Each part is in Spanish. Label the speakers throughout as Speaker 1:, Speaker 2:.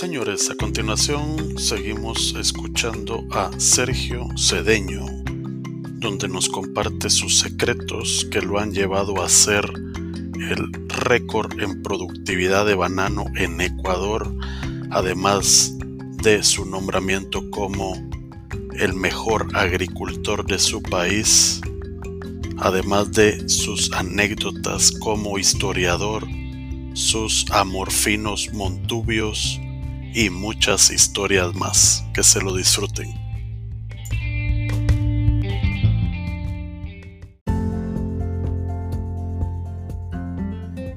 Speaker 1: Señores, a continuación seguimos escuchando a Sergio Cedeño, donde nos comparte sus secretos que lo han llevado a ser el récord en productividad de banano en Ecuador, además de su nombramiento como el mejor agricultor de su país, además de sus anécdotas como historiador, sus amorfinos montubios y muchas historias más. Que se lo disfruten.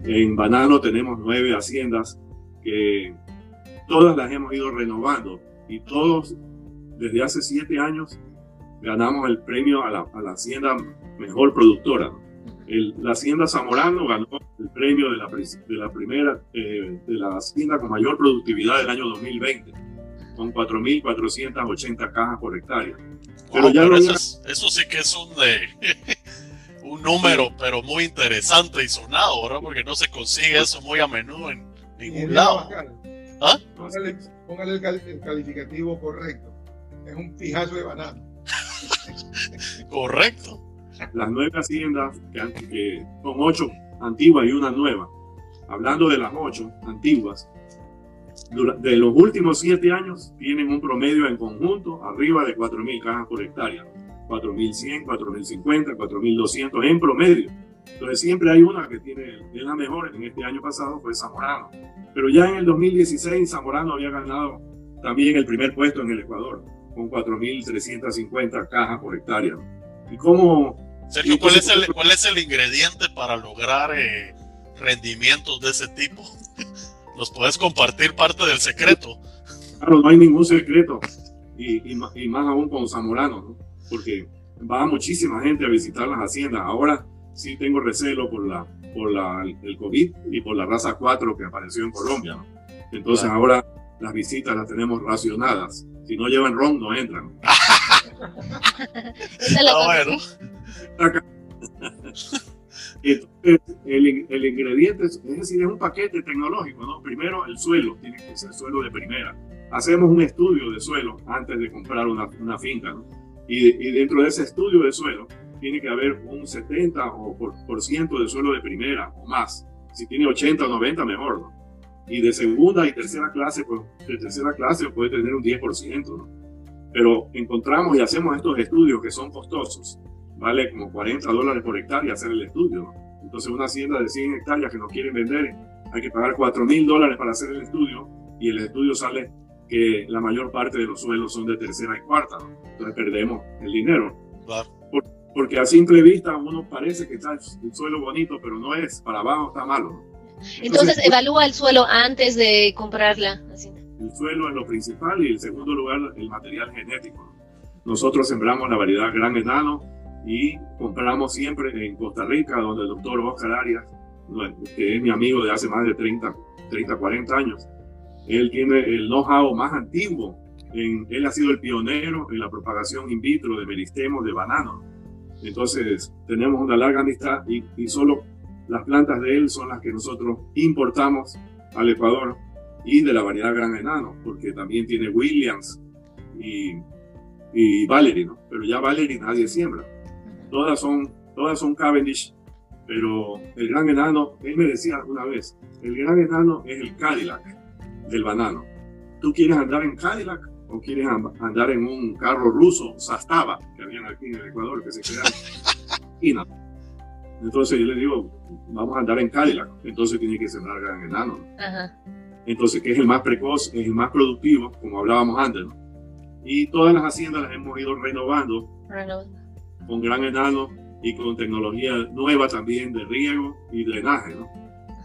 Speaker 2: En Banano tenemos nueve haciendas que todas las hemos ido renovando y todos desde hace siete años ganamos el premio a la, hacienda mejor productora. La hacienda Zamorano ganó el premio de la, de la primera, eh, de la hacienda con mayor productividad del año 2020, con 4.480 cajas por hectárea.
Speaker 1: pero ya eso, sí que es un, un número, pero muy interesante y sonado, ¿verdad? Porque no se consigue eso muy a menudo en ningún lado.
Speaker 3: ¿Ah? Póngale, el, calificativo correcto. Es un fijazo de banano.
Speaker 1: correcto.
Speaker 2: Las nueve haciendas, que, que son ocho antiguas y una nueva, hablando de las ocho antiguas, de los últimos siete años tienen un promedio en conjunto arriba de 4.000 cajas por hectárea. 4.100, 4.050, 4.200 en promedio. Entonces siempre hay una que tiene es la mejor. En este año pasado fue Zamorano. Pero ya en el 2016 Zamorano había ganado también el primer puesto en el Ecuador con 4.350 cajas por hectárea. ¿Y cómo?
Speaker 1: Sergio, ¿cuál es, el, ¿cuál es el ingrediente para lograr eh, rendimientos de ese tipo? ¿Nos puedes compartir parte del secreto?
Speaker 2: Claro, no hay ningún secreto. Y, y, y más aún con Zamorano, ¿no? porque va muchísima gente a visitar las haciendas. Ahora sí tengo recelo por, la, por la, el COVID y por la raza 4 que apareció en Colombia. Entonces ahora las visitas las tenemos racionadas. Si no llevan ron, no entran.
Speaker 1: bueno.
Speaker 2: el, el, ingrediente, es decir, es un paquete tecnológico, ¿no? Primero, el suelo, tiene que ser suelo de primera. Hacemos un estudio de suelo antes de comprar una, una finca, ¿no? Y, dentro de ese estudio de suelo tiene que haber un 70 o por, ciento de suelo de primera o más. Si tiene 80 o 90, mejor, ¿no? Y de segunda y tercera clase, pues de tercera clase puede tener un 10%, ¿no? Pero encontramos y hacemos estos estudios que son costosos. Vale como 40 dólares por hectárea hacer el estudio, ¿no? Entonces una hacienda de 100 hectáreas que nos quieren vender, hay que pagar 4 mil dólares para hacer el estudio y el estudio sale que la mayor parte de los suelos son de tercera y cuarta, entonces perdemos el dinero. porque a simple vista uno parece que está el suelo bonito, pero no es, para abajo está malo.
Speaker 4: Entonces, evalúa el suelo antes de comprarla.
Speaker 2: El suelo es lo principal y en segundo lugar el material genético. Nosotros sembramos la variedad gran enano y compramos siempre en Costa Rica, donde el doctor Oscar Arias, que es mi amigo de hace más de 30, 30 40 años, él tiene el know-how más antiguo. En, él ha sido el pionero en la propagación in vitro de meristemos de banano. Entonces, tenemos una larga amistad y, y solo las plantas de él son las que nosotros importamos al Ecuador y de la variedad gran enano, porque también tiene Williams y, y Valerie, ¿no? Pero ya Valerie nadie siembra. Todas son, todas son Cavendish, pero el gran enano, él me decía alguna vez, el gran enano es el Cadillac del banano. ¿Tú quieres andar en Cadillac o quieres andar en un carro ruso, Sastava, que habían aquí en el Ecuador, que se queda Entonces yo le digo, vamos a andar en Cadillac, entonces tiene que sembrar gran enano. Entonces, que es el más precoz, es el más productivo, como hablábamos antes. Y todas las haciendas las hemos ido renovando con gran enano y con tecnología nueva también de riego y drenaje. ¿no?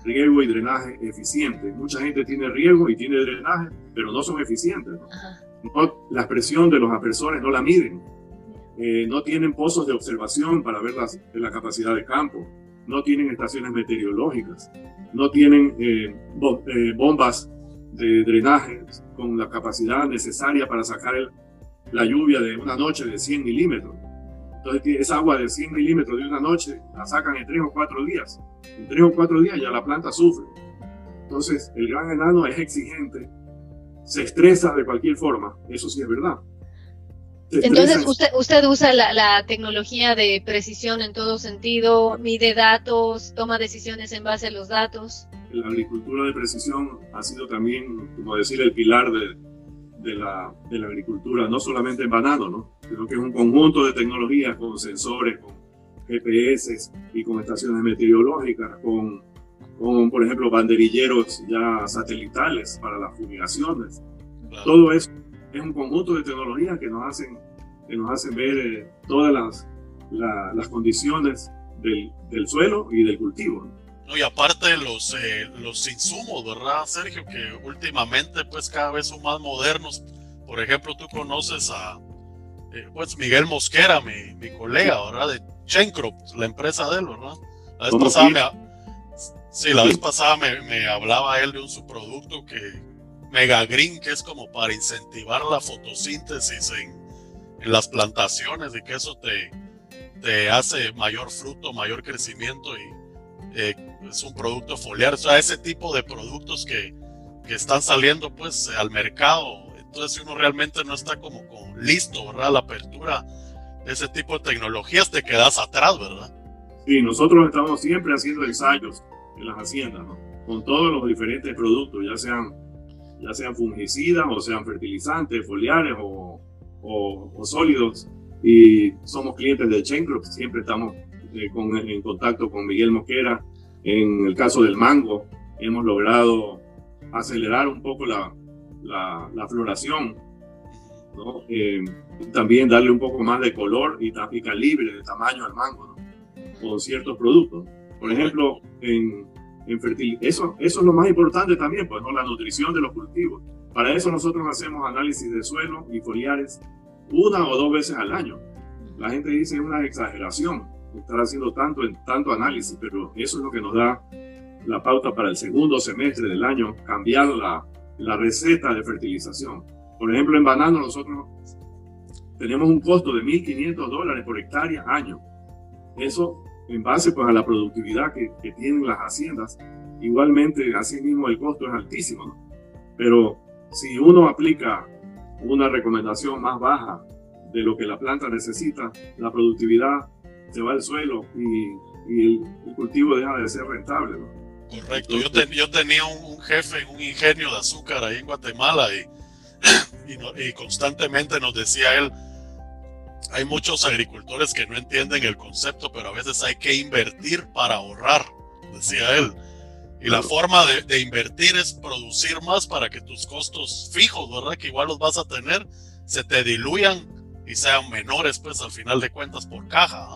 Speaker 2: riego y drenaje eficiente. Mucha gente tiene riego y tiene drenaje, pero no son eficientes. la presión de los aspersores no la miden. Eh, no tienen pozos de observación para ver la capacidad de campo. No tienen estaciones meteorológicas. No tienen eh, eh, bombas de drenaje con la capacidad necesaria para sacar la lluvia de una noche de 100 milímetros. Entonces, esa agua de 100 milímetros de una noche la sacan en 3 o 4 días. En 3 o 4 días ya la planta sufre. Entonces, el gran enano es exigente se estresa de cualquier forma, eso sí es verdad.
Speaker 4: Entonces, usted, usted usa la, la, tecnología de precisión en todo sentido, mide datos, toma decisiones en base a los datos.
Speaker 2: La agricultura de precisión ha sido también, como decir, el pilar de, de, la, de la, agricultura, no solamente en banano, ¿no? sino que es un conjunto de tecnologías con sensores, con GPS y con estaciones meteorológicas, con, con por ejemplo, banderilleros ya satelitales para las fumigaciones. Todo eso es un conjunto de tecnologías que nos hacen, que nos hacen ver eh, todas las, las condiciones del, del, suelo y del cultivo.
Speaker 1: ¿no? Y aparte los, eh, los insumos, ¿verdad, Sergio? Que últimamente pues cada vez son más modernos. Por ejemplo, tú conoces a eh, pues Miguel Mosquera, mi, mi colega, ¿verdad? De Chencrop, la empresa de él, ¿verdad? La vez pasada, me, sí, la vez pasada me, me hablaba él de un subproducto que Mega Green, que es como para incentivar la fotosíntesis en, las plantaciones y que eso te, te hace mayor fruto, mayor crecimiento y eh, es un producto foliar. O sea, ese tipo de productos que, que están saliendo pues al mercado. Entonces, si uno realmente no está como con listo, ¿verdad? La apertura de ese tipo de tecnologías, te quedas atrás, ¿verdad?
Speaker 2: Sí, nosotros estamos siempre haciendo ensayos en las haciendas, ¿no? Con todos los diferentes productos, ya sean ya sean fungicidas o sean fertilizantes, foliares o, o, sólidos. Y somos clientes de Chain Group, siempre estamos eh, con, en contacto con Miguel Mosquera. En el caso del mango, hemos logrado acelerar un poco la, la, floración, ¿no? Eh, también darle un poco más de color y, y calibre de tamaño al mango, ¿no? con ciertos productos. Por ejemplo, en, eso, eso es lo más importante también, pues, ¿no? la nutrición de los cultivos. Para eso nosotros hacemos análisis de suelo y foliares una o dos veces al año. La gente dice es una exageración estar haciendo tanto, tanto análisis, pero eso es lo que nos da la pauta para el segundo semestre del año, cambiar la, la receta de fertilización. Por ejemplo, en banano nosotros tenemos un costo de 1.500 dólares por hectárea año. Eso en base pues, a la productividad que, que tienen las haciendas. Igualmente, así mismo el costo es altísimo, ¿no? Pero si uno aplica una recomendación más baja de lo que la planta necesita, la productividad se va al suelo y, y el, cultivo deja de ser rentable. ¿no?
Speaker 1: Correcto. yo, yo, tenía un, jefe en un ingenio de azúcar ahí en Guatemala y, y, y constantemente nos decía él, hay muchos agricultores que no entienden el concepto, pero a veces hay que invertir para ahorrar, decía él. Y la forma de, invertir es producir más para que tus costos fijos, ¿verdad? Que igual los vas a tener, se te diluyan y sean menores, pues al final de cuentas por caja.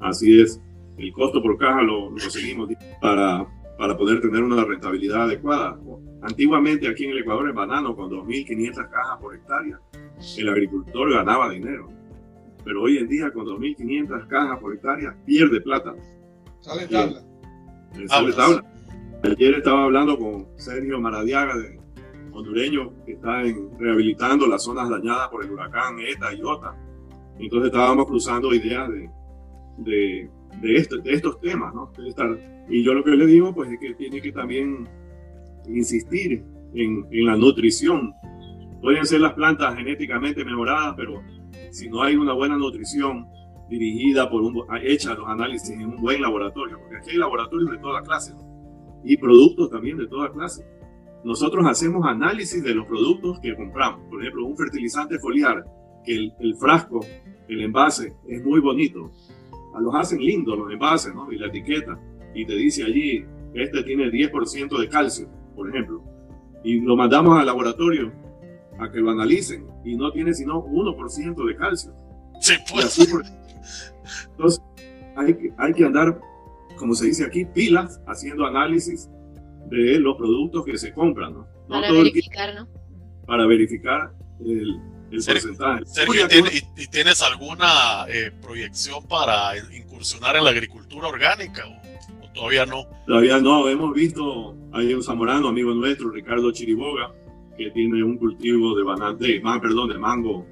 Speaker 2: Así es. El costo por caja lo, lo seguimos para, para poder tener una rentabilidad adecuada. Antiguamente aquí en el Ecuador, en banano, con 2.500 cajas por hectárea, el agricultor ganaba dinero pero hoy en día con 2.500 cajas por hectárea pierde plata.
Speaker 3: Sale tabla.
Speaker 2: Sale tabla. Ayer estaba hablando con Sergio Maradiaga, de hondureño, que está en, rehabilitando las zonas dañadas por el huracán ETA y OTA. Entonces estábamos cruzando ideas de, de, de, este, de estos temas, ¿no? y yo lo que le digo, pues, es que tiene que también insistir en, en la nutrición. Pueden ser las plantas genéticamente mejoradas, pero si no hay una buena nutrición dirigida por un, hecha los análisis en un buen laboratorio, porque aquí hay laboratorios de toda clase y productos también de toda clase. Nosotros hacemos análisis de los productos que compramos. Por ejemplo, un fertilizante foliar, que el, frasco, el envase es muy bonito. Los hacen lindos los envases, ¿no? Y la etiqueta. Y te dice allí, este tiene 10% de calcio, por ejemplo. Y lo mandamos al laboratorio a que lo analicen y no tiene sino 1% de calcio.
Speaker 1: Sí, pues.
Speaker 2: Entonces, hay que, hay que andar, como se dice aquí, pilas haciendo análisis de los productos que se compran, ¿no?
Speaker 4: para verificar, ¿no?
Speaker 2: Para verificar porcentaje.
Speaker 1: Sergio, ¿y, tienes alguna eh, proyección para incursionar en la agricultura orgánica o, o, todavía no?
Speaker 2: Todavía no, hemos visto, hay un zamorano, amigo nuestro, Ricardo Chiriboga, que tiene un cultivo de, banana, de, perdón, de mango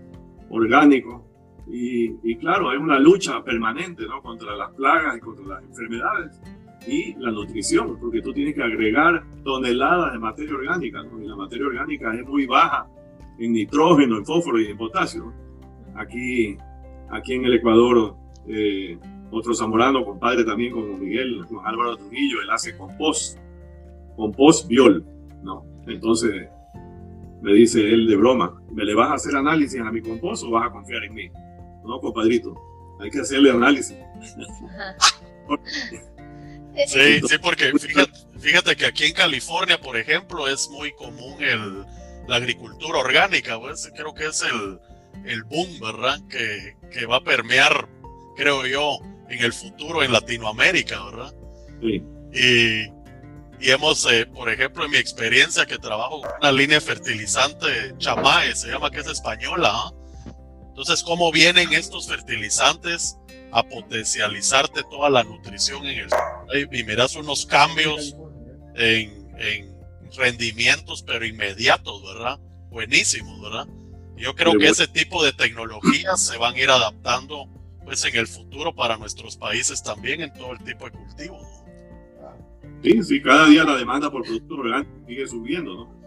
Speaker 2: orgánico. Y, y, claro, es una lucha permanente ¿no? contra las plagas y contra las enfermedades. y la nutrición, porque tú tienes que agregar toneladas de materia orgánica, y la materia orgánica es muy baja en nitrógeno, en fósforo y en potasio. Aquí, aquí en el Ecuador, eh, otro zamorano, compadre también como Miguel, Juan Álvaro Trujillo, él hace compost, compost biol, ¿no? Entonces me dice él de broma, ¿me le vas a hacer análisis a mi compost o vas a confiar en mí? No, compadrito, hay que hacerle análisis.
Speaker 1: sí, sí, porque fíjate, que aquí en California, por ejemplo, es muy común el, la agricultura orgánica, pues, creo que es el, el boom, ¿verdad? Que, que va a permear, creo yo, en el futuro en Latinoamérica, ¿verdad?
Speaker 2: Sí.
Speaker 1: Y, y hemos, eh, por ejemplo, en mi experiencia que trabajo con una línea fertilizante chamae, se llama que es española. ¿ah? Entonces, ¿cómo vienen estos fertilizantes a potencializarte toda la nutrición en el y miras unos cambios en, en rendimientos, pero inmediatos, ¿verdad? Buenísimos, ¿verdad? Yo creo que ese tipo de tecnologías se van a ir adaptando pues en el futuro para nuestros países también en todo el tipo de cultivos.
Speaker 2: Sí, sí, cada día la demanda por productos orgánicos sigue subiendo, ¿no?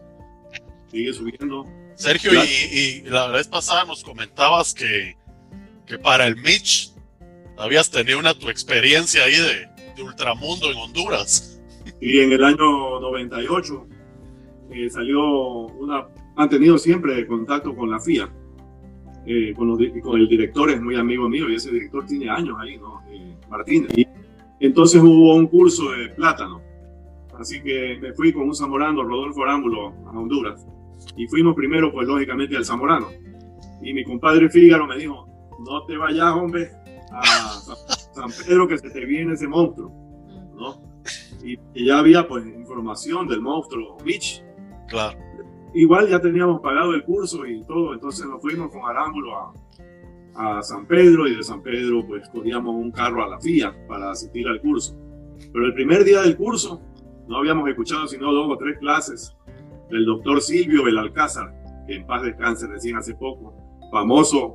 Speaker 2: Sigue subiendo.
Speaker 1: Sergio, y, la vez pasada nos comentabas que, que para el Mitch habías tenido una tu experiencia ahí de, de ultramundo en Honduras.
Speaker 2: Y en el año 98 eh, salió una, han tenido siempre contacto con la FIA, eh, con, con, el director es muy amigo mío y ese director tiene años ahí, ¿no? Eh, Martínez. Y entonces hubo un curso de plátano. Así que me fui con un zamorano, Rodolfo Arámbulo, a Honduras. Y fuimos primero, pues lógicamente, al zamorano. Y mi compadre Fígaro me dijo, no te vayas, hombre, a San Pedro que se te viene ese monstruo. ¿no? Y, y ya había pues información del monstruo Beach
Speaker 1: Claro.
Speaker 2: Igual ya teníamos pagado el curso y todo, entonces nos fuimos con Arámbulo a, a San Pedro y de San Pedro pues cogíamos un carro a la FIA para asistir al curso. Pero el primer día del curso no habíamos escuchado sino dos o tres clases del doctor Silvio Belalcázar, que en paz descanse recién hace poco, famoso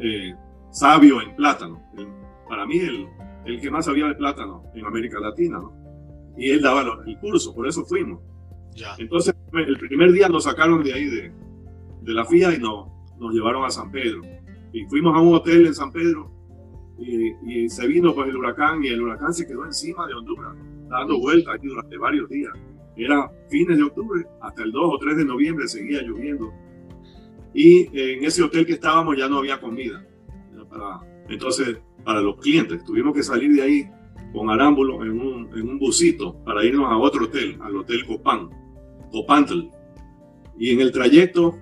Speaker 2: eh, sabio en plátano. para mí el, el que más sabía de plátano en América Latina, ¿no? Y él daba el curso, por eso fuimos. Entonces, el primer día nos sacaron de ahí, de, de la FIA, y nos, nos llevaron a San Pedro. Y fuimos a un hotel en San Pedro, y, y, se vino pues el huracán, y el huracán se quedó encima de Honduras, dando vueltas aquí durante varios días. Era fines de octubre, hasta el 2 o 3 de noviembre seguía lloviendo. Y en ese hotel que estábamos ya no había comida. Para, entonces, para los clientes, tuvimos que salir de ahí con Arámbulo en un, en un busito para irnos a otro hotel, al Hotel Copán Copantl. Y en el trayecto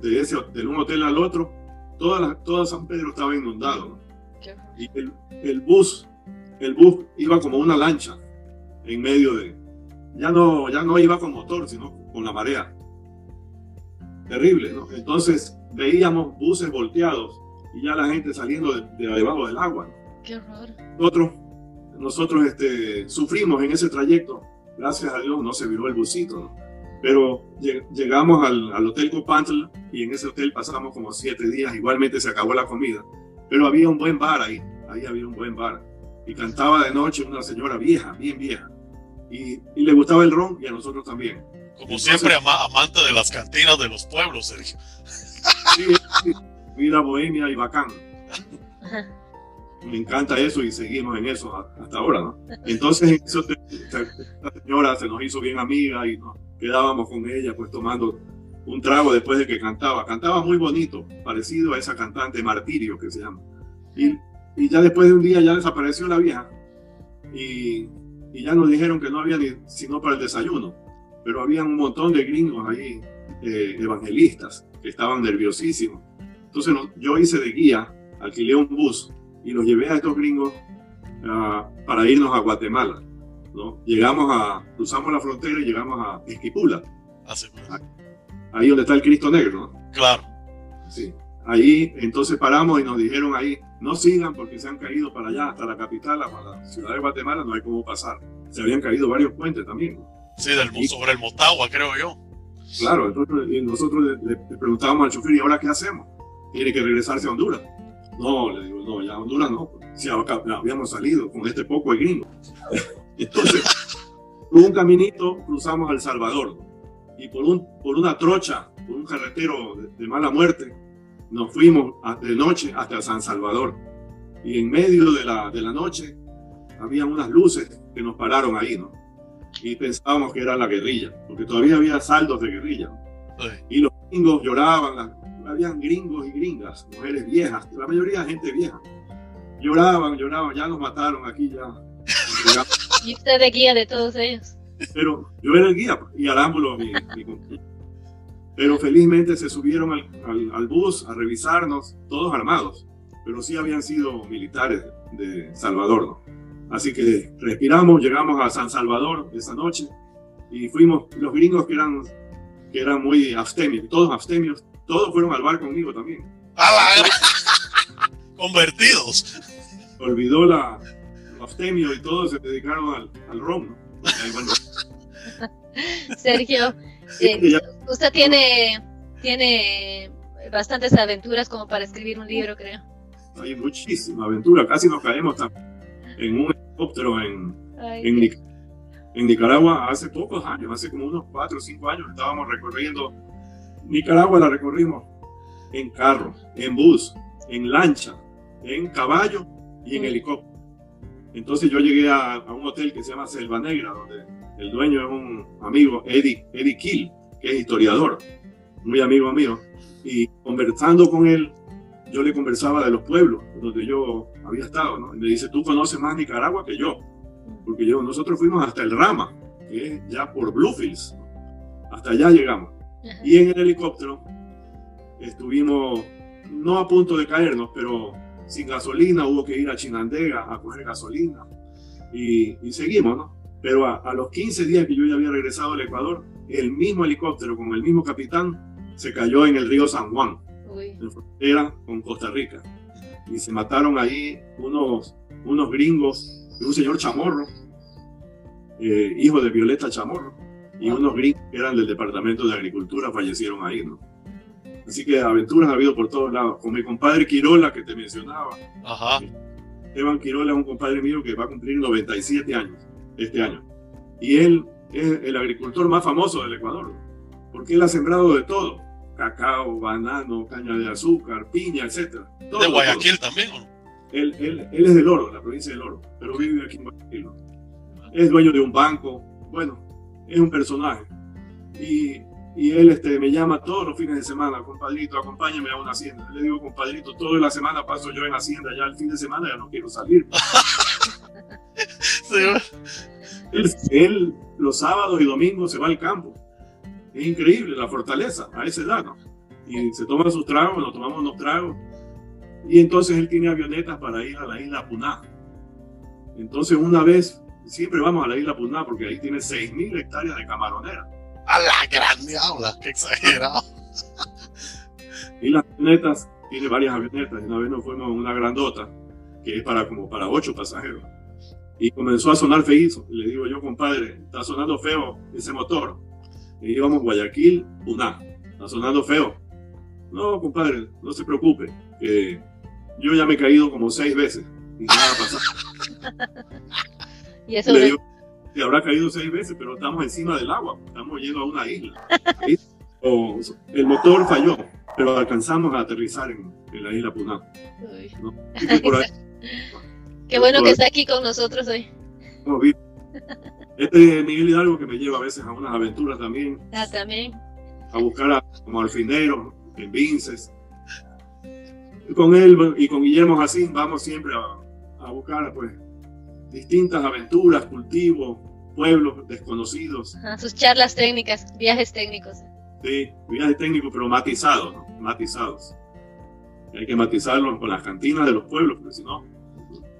Speaker 2: de, ese, de un hotel al otro, toda, toda San Pedro estaba inundado. Y el, el, bus, el bus iba como una lancha en medio de... Ya no, ya no iba con motor, sino con la marea. Terrible, ¿no? Entonces veíamos buses volteados y ya la gente saliendo de, debajo del agua.
Speaker 4: Qué horror.
Speaker 2: Nosotros, nosotros este, sufrimos en ese trayecto. Gracias a Dios no se viró el busito, ¿no? Pero llegamos al, al Hotel Copantl y en ese hotel pasamos como siete días. Igualmente se acabó la comida. Pero había un buen bar ahí. Ahí había un buen bar. Y cantaba de noche una señora vieja, bien vieja. Y, y le gustaba el ron y a nosotros también.
Speaker 1: Como siempre, amante de las cantinas de los pueblos, Sergio.
Speaker 2: Sí, sí, vida bohemia y bacán. Me encanta eso y seguimos en eso hasta ahora, ¿no? Entonces, la señora se nos hizo bien amiga y nos quedábamos con ella pues tomando un trago después de que cantaba. Cantaba muy bonito, parecido a esa cantante Martirio que se llama. Y, ya después de un día ya desapareció la vieja y, ya nos dijeron que no había ni sino para el desayuno, pero había un montón de gringos ahí, eh, evangelistas, que estaban nerviosísimos. Entonces yo hice de guía, alquilé un bus y los llevé a estos gringos uh, para irnos a Guatemala. Llegamos a, cruzamos la frontera y llegamos a Esquipula.
Speaker 1: Ah,
Speaker 2: ahí donde está el Cristo Negro,
Speaker 1: Claro.
Speaker 2: Sí. Ahí, entonces paramos y nos dijeron ahí, no sigan porque se han caído para allá, hasta la capital, para la ciudad de Guatemala, no hay cómo pasar. Se habían caído varios puentes también.
Speaker 1: Sí, del, sobre el Motagua, creo yo.
Speaker 2: Claro, entonces nosotros le, preguntábamos al chofer, ¿y ahora qué hacemos? Tiene que regresarse a Honduras. No, le digo, no, ya a Honduras no. Si habíamos salido con este poco de gringo. Entonces, por un caminito cruzamos El Salvador y por, un, por una trocha, por un carretero de, mala muerte, nos fuimos de noche hasta San Salvador. Y en medio de la, de la noche había unas luces que nos pararon ahí, ¿no? Y pensábamos que era la guerrilla, porque todavía había saldos de guerrilla. Y los gringos lloraban, habían gringos y gringas, mujeres viejas, la mayoría gente vieja. Lloraban, lloraban, ya nos mataron aquí ya.
Speaker 4: ¿Y usted de guía de todos ellos?
Speaker 2: Pero yo era el guía y Arámbulo mi, mi Pero felizmente se subieron al, al, bus a revisarnos, todos armados, pero sí habían sido militares de Salvador. ¿no? Así que respiramos, llegamos a San Salvador esa noche y fuimos, los gringos que eran, que eran muy abstemios, todos abstemios, todos fueron al bar conmigo también.
Speaker 1: Convertidos.
Speaker 2: Olvidó la, abstemio y todos se dedicaron al, al rom.
Speaker 4: Sergio, eh, usted tiene, tiene bastantes aventuras como para escribir un libro, creo.
Speaker 2: Hay muchísima aventura, casi nos caemos en un helicóptero en, en, Nicaragua hace pocos años, hace como unos 4 o 5 años estábamos recorriendo Nicaragua, la recorrimos en carro, en bus, en lancha, en caballo y en helicóptero. Entonces yo llegué a, un hotel que se llama Selva Negra, donde el dueño es un amigo, Eddie, Eddie Kill, que es historiador, muy amigo mío. Y conversando con él, yo le conversaba de los pueblos donde yo había estado, ¿no? Y me dice, tú conoces más Nicaragua que yo, porque yo, nosotros fuimos hasta el Rama, que es ya por Bluefields, hasta allá llegamos. Y en el helicóptero estuvimos no a punto de caernos, pero sin gasolina, hubo que ir a Chinandega a coger gasolina y, seguimos, ¿no? Pero a, los 15 días que yo ya había regresado al Ecuador, el mismo helicóptero con el mismo capitán se cayó en el río San Juan, en frontera con Costa Rica. Y se mataron ahí unos, unos gringos, un señor Chamorro, eh, hijo de Violeta Chamorro, y unos gringos que eran del Departamento de Agricultura fallecieron ahí, ¿no? Así que aventuras ha habido por todos lados. Con mi compadre Quirola, que te mencionaba. Ajá. Esteban Quirola es un compadre mío que va a cumplir 97 años este año. Y él es el agricultor más famoso del Ecuador, porque él ha sembrado de todo. Cacao, banano, caña de azúcar, piña, etc.
Speaker 1: ¿De Guayaquil también?
Speaker 2: Él, él, él, es del Oro, la provincia del Oro, pero vive aquí en Guayaquil. Es dueño de un banco. Bueno, es un personaje. Y y él este, me llama todos los fines de semana, compadrito, acompáñame a una hacienda. Le digo, compadrito, toda la semana paso yo en hacienda, ya el fin de semana ya no quiero salir. él, los sábados y domingos se va al campo. Es increíble la fortaleza a esa edad, ¿no? Y se toma sus tragos, nos tomamos unos tragos. Y entonces él tiene avionetas para ir a la isla Puná. Entonces una vez, siempre vamos a la isla Puná porque ahí tiene 6.000 hectáreas de camaronera
Speaker 1: a la grande habla, qué exagerado.
Speaker 2: y las avionetas, tiene varias avionetas. Y una vez nos fuimos en una grandota, que es para como para ocho pasajeros. Y comenzó a sonar feízo. Y le digo yo, compadre, está sonando feo ese motor. Y íbamos Guayaquil, Puná. Está sonando feo. No, compadre, no se preocupe. Que yo ya me he caído como seis veces. Y nada pasa.
Speaker 4: y eso le
Speaker 2: que habrá caído seis veces, pero estamos encima del agua, estamos yendo a una isla. el motor falló, pero alcanzamos a aterrizar en, la isla Puná.
Speaker 4: Qué bueno que está aquí con nosotros hoy.
Speaker 2: Este es Miguel Hidalgo que me lleva a veces a unas aventuras también.
Speaker 4: Ah, también.
Speaker 2: A buscar a, como alfinero en Vinces. con él y con Guillermo Jacín vamos siempre a, a buscar pues distintas aventuras, cultivos, pueblos desconocidos.
Speaker 4: sus charlas técnicas, viajes técnicos.
Speaker 2: Sí, viajes técnicos, pero matizados, ¿no? matizados. Hay que matizarlos con las cantinas de los pueblos, porque si no...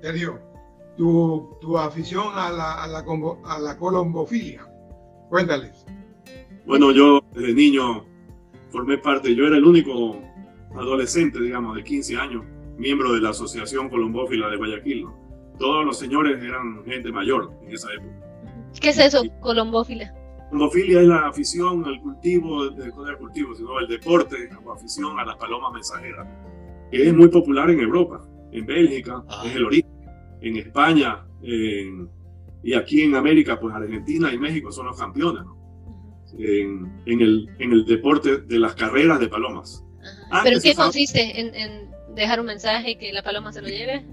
Speaker 3: Sergio, tu, tu afición a la, a, la, a la colombofilia, cuéntales.
Speaker 2: Bueno, yo desde niño formé parte, yo era el único adolescente, digamos, de 15 años, miembro de la Asociación Colombófila de Guayaquil. ¿no? Todos los señores eran gente mayor en esa época.
Speaker 4: ¿Qué es eso, colombófila?
Speaker 2: Colombofilia es la afición al cultivo, de, el cultivo, sino el deporte o afición a las palomas mensajeras, que es muy popular en Europa, en Bélgica, ah. es el origen, en España, en, y aquí en América, pues Argentina y México son los campeones en, el, en el deporte de las carreras de palomas.
Speaker 4: ¿Pero qué consiste en, dejar un mensaje que la paloma se lo lleve?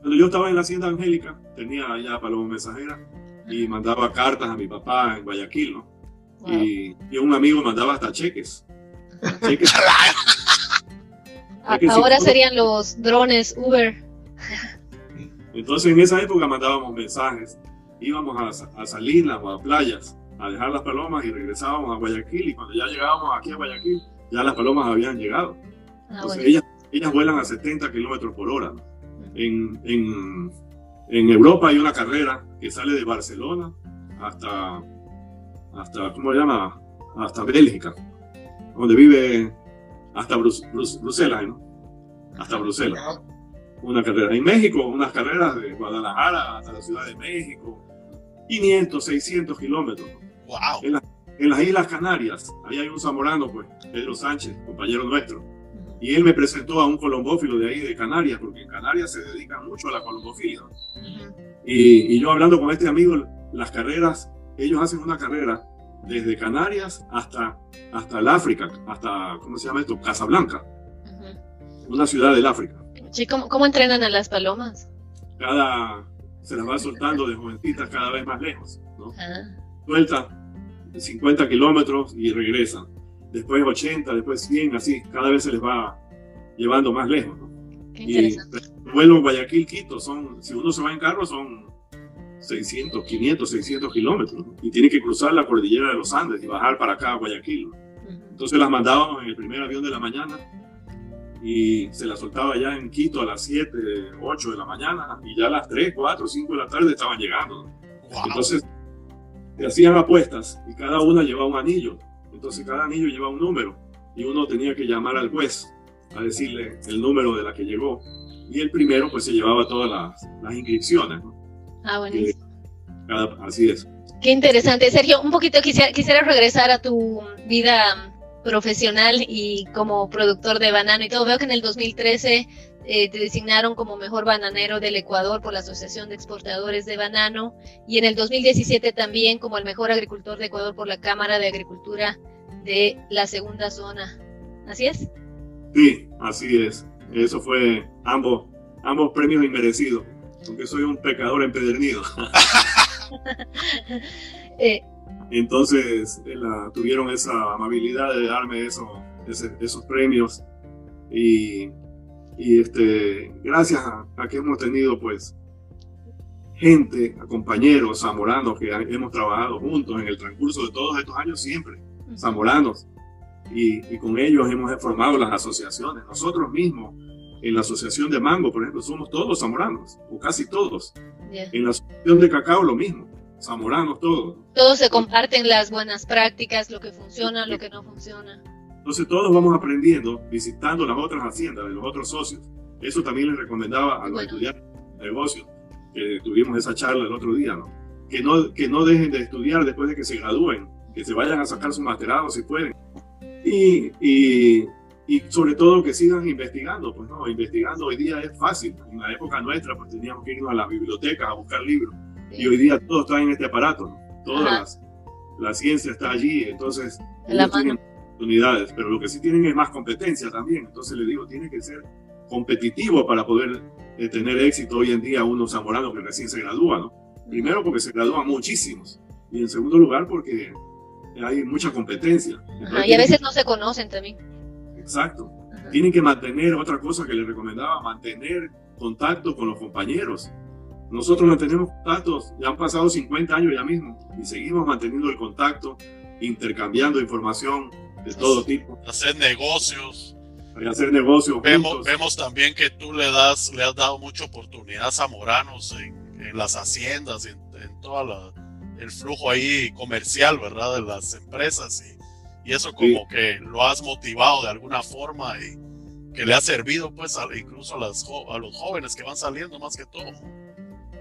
Speaker 2: Cuando yo estaba en la hacienda angélica, tenía ya paloma mensajera y mandaba cartas a mi papá en Guayaquil, ¿no? Y, y, un amigo mandaba hasta cheques. cheques.
Speaker 4: Ahora serían los drones Uber.
Speaker 2: Entonces en esa época mandábamos mensajes, íbamos a, a Salinas o a playas a dejar las palomas y regresábamos a Guayaquil y cuando ya llegábamos aquí a Guayaquil ya las palomas habían llegado. Ah, Entonces ellas, ellas vuelan a 70 kilómetros por hora. En, en, en, Europa hay una carrera que sale de Barcelona hasta, hasta ¿cómo se llama? Hasta Bélgica, donde vive hasta Bruselas, ¿no? Hasta Bruselas una carrera. En México, unas carreras de Guadalajara hasta la Ciudad de México, 500, 600 kilómetros.
Speaker 1: Wow.
Speaker 2: En, las Islas Canarias, ahí hay un zamorano, pues, Pedro Sánchez, compañero nuestro. Y él me presentó a un colombófilo de ahí de Canarias, porque en Canarias se dedica mucho a la colombofilia. y, y yo hablando con este amigo, las carreras, ellos hacen una carrera desde Canarias hasta, hasta el África, hasta, ¿cómo se llama esto? Casablanca, una ciudad del África.
Speaker 4: Sí, ¿cómo, entrenan a las palomas?
Speaker 2: Cada, se las va soltando de jovencitas cada vez más lejos, ¿no? Suelta 50 kilómetros y regresan. Después 80, después 100, así, cada vez se les va llevando más lejos, ¿no? Y vuelo Guayaquil, Quito, son, si uno se va en carro, son 600, 500, 600 kilómetros, y tiene que cruzar la cordillera de los Andes y bajar para acá a Guayaquil. Entonces las mandábamos en el primer avión de la mañana y se la soltaba ya en Quito a las 7, 8 de la mañana y ya a las 3, 4, 5 de la tarde estaban llegando. Entonces, se hacían apuestas y cada una llevaba un anillo. Entonces, cada anillo lleva un número y uno tenía que llamar al juez a decirle el número de la que llegó. Y el primero, pues, se llevaba todas las, las inscripciones.
Speaker 4: Ah, buenísimo.
Speaker 2: así es.
Speaker 4: Qué interesante. Sergio, un poquito quisiera, quisiera regresar a tu vida profesional y como productor de banano y todo. Veo que en el 2013 eh, te designaron como mejor bananero del Ecuador por la Asociación de Exportadores de Banano y en el 2017 también como el mejor agricultor de Ecuador por la Cámara de Agricultura de la segunda zona. ¿Así es?
Speaker 2: Sí, así es. Eso fue ambos, ambos premios inmerecidos, porque soy un pecador empedernido. eh, entonces la, tuvieron esa amabilidad de darme eso, esos premios y, y este, gracias a, que hemos tenido pues gente, compañeros zamoranos que hemos trabajado juntos en el transcurso de todos estos años siempre, zamoranos, y, y, con ellos hemos formado las asociaciones. Nosotros mismos, en la asociación de mango, por ejemplo, somos todos zamoranos, o casi todos. En la asociación de cacao lo mismo zamoranos todos.
Speaker 4: Todos se comparten las buenas prácticas, lo que funciona, lo que no funciona.
Speaker 2: Entonces todos vamos aprendiendo, visitando las otras haciendas de los otros socios. Eso también les recomendaba a los estudiantes de negocios, que tuvimos esa charla el otro día, ¿no? Que, ¿no? que no dejen de estudiar después de que se gradúen, que se vayan a sacar su masterado si pueden. Y, y, y sobre todo que sigan investigando, pues no, investigando hoy día es fácil. En la época nuestra pues teníamos que irnos a las bibliotecas a buscar libros y hoy día todo está en este aparato, ¿no? Toda la ciencia está allí, entonces tienen oportunidades, pero lo que sí tienen es más competencia también. Entonces le digo, tiene que ser competitivo para poder eh, tener éxito hoy en día uno zamorano que recién se gradúa, ¿no? Primero porque se gradúan muchísimos y en segundo lugar porque hay mucha competencia.
Speaker 4: y a veces no se conocen también.
Speaker 2: Exacto. Tienen que mantener otra cosa que les recomendaba, mantener contacto con los compañeros. Nosotros mantenemos contactos, ya han pasado 50 años ya mismo, y seguimos manteniendo el contacto, intercambiando información de todo tipo.
Speaker 1: Hacer negocios.
Speaker 2: hacer negocios.
Speaker 1: Vemos, vemos también que tú le, das, le has dado mucha oportunidad a zamoranos en, en las haciendas, en, en todo el flujo ahí comercial, ¿verdad? De las empresas. Y, y eso como que lo has motivado de alguna forma y que le ha servido pues incluso a, las, a los jóvenes que van saliendo más que todo.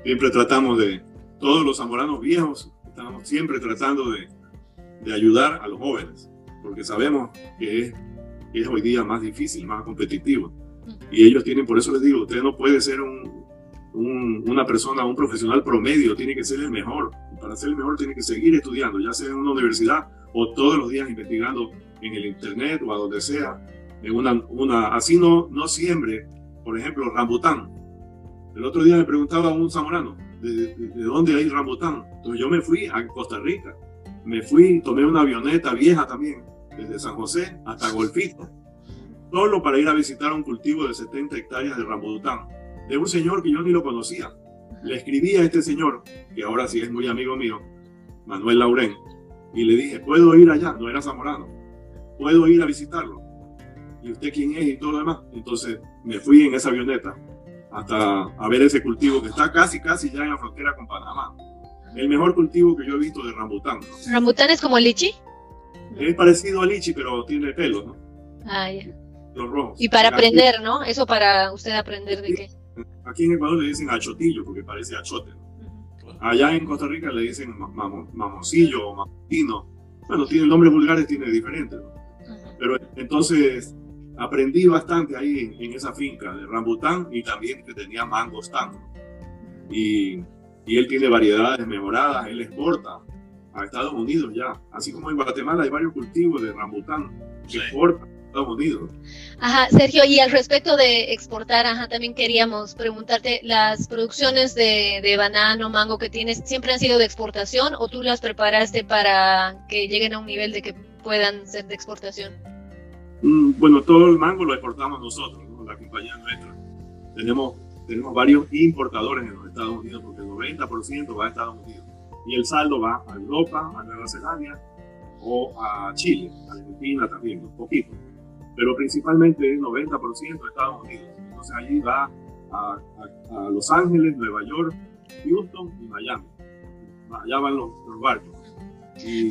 Speaker 2: Siempre tratamos de, todos los zamoranos viejos, estamos siempre tratando de, de ayudar a los jóvenes, porque sabemos que es, es, hoy día más difícil, más competitivo. Y ellos tienen, por eso les digo, usted no puede ser un, una persona, un profesional promedio, tiene que ser el mejor. Y para ser el mejor tiene que seguir estudiando, ya sea en una universidad o todos los días investigando en el internet o a donde sea. En una, una, así no, no siembre, por ejemplo, rambután. El otro día me preguntaba a un zamorano, ¿de, de, dónde hay rambután? Entonces yo me fui a Costa Rica. Me fui, tomé una avioneta vieja también, desde San José hasta Golfito, solo para ir a visitar un cultivo de 70 hectáreas de rambután de un señor que yo ni lo conocía. Le escribí a este señor, que ahora sí es muy amigo mío, Manuel Laurén, y le dije, ¿puedo ir allá? No era zamorano. ¿Puedo ir a visitarlo? ¿Y usted quién es? Y todo lo demás. Entonces me fui en esa avioneta hasta a ver ese cultivo que está casi, casi ya en la frontera con Panamá. El mejor cultivo que yo he visto de rambután.
Speaker 4: ¿Rambután es como el lichi?
Speaker 2: Es parecido al lichi, pero tiene pelos, ¿no?
Speaker 4: Ah, ya.
Speaker 2: Los rojos.
Speaker 4: Y para aprender, ¿no? Eso para usted aprender de qué.
Speaker 2: Aquí en Ecuador le dicen achotillo porque parece achote. Allá en Costa Rica le dicen mamoncillo o mamotino. Bueno, tiene nombres vulgares, tiene diferentes. Pero entonces aprendí bastante ahí en esa finca de rambután y también que tenía mangostán. Y, y él tiene variedades mejoradas, él exporta a Estados Unidos ya. Así como en Guatemala hay varios cultivos de rambután que exportan Estados Unidos.
Speaker 4: Ajá, Sergio, y al respecto de exportar, ajá, también queríamos preguntarte, ¿las producciones de, de, banano, mango que tienes, siempre han sido de exportación o tú las preparaste para que lleguen a un nivel de que puedan ser de exportación?
Speaker 2: Mm, bueno, todo el mango lo exportamos nosotros, ¿no? la compañía nuestra. Tenemos, tenemos varios importadores en los Estados Unidos porque el 90% va a Estados Unidos y el saldo va a Europa, a Nueva Zelanda o a Chile, a Argentina también, un poquito pero principalmente el 90% de Estados Unidos. Entonces allí va a, a, Los Ángeles, Nueva York, Houston y Miami. Allá van los, barcos.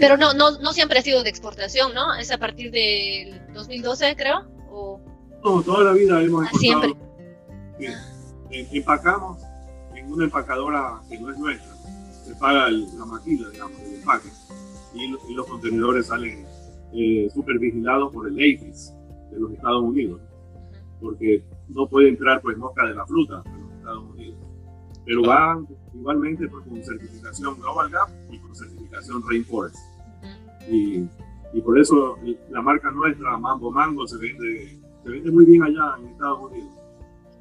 Speaker 4: pero no, no, no siempre ha sido de exportación, ¿no? Es a partir del 2012, creo. ¿O?
Speaker 2: No, toda la vida hemos
Speaker 4: ah, exportado.
Speaker 2: siempre. empacamos en una empacadora que no es nuestra. Se paga la maquila, digamos, el empaque. Y, los contenedores salen eh, super vigilados por el AFIS, de los Estados Unidos, porque no puede entrar pues mosca de la fruta en los Estados Unidos. Pero van igualmente pues, con certificación Global Gap y con certificación Rainforest. Y, y por eso la marca nuestra, Mambo Mango, se vende, se vende muy bien allá en Estados Unidos,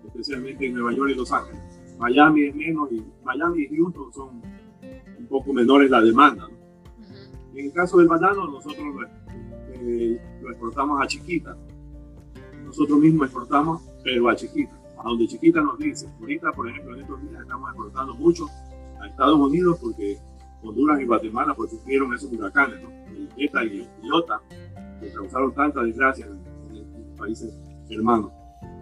Speaker 2: especialmente en Nueva York y Los Ángeles. Miami es menos y Miami y Houston son un poco menores la demanda. En el caso del banano, nosotros eh, lo exportamos a Chiquita, nosotros mismos exportamos, pero a Chiquita, a donde Chiquita nos dice. Ahorita, por ejemplo, en estos días estamos exportando mucho a Estados Unidos porque Honduras y Guatemala pues sufrieron esos huracanes, ¿no? El ETA y el Iota, que causaron tanta desgracia en, en, países hermanos.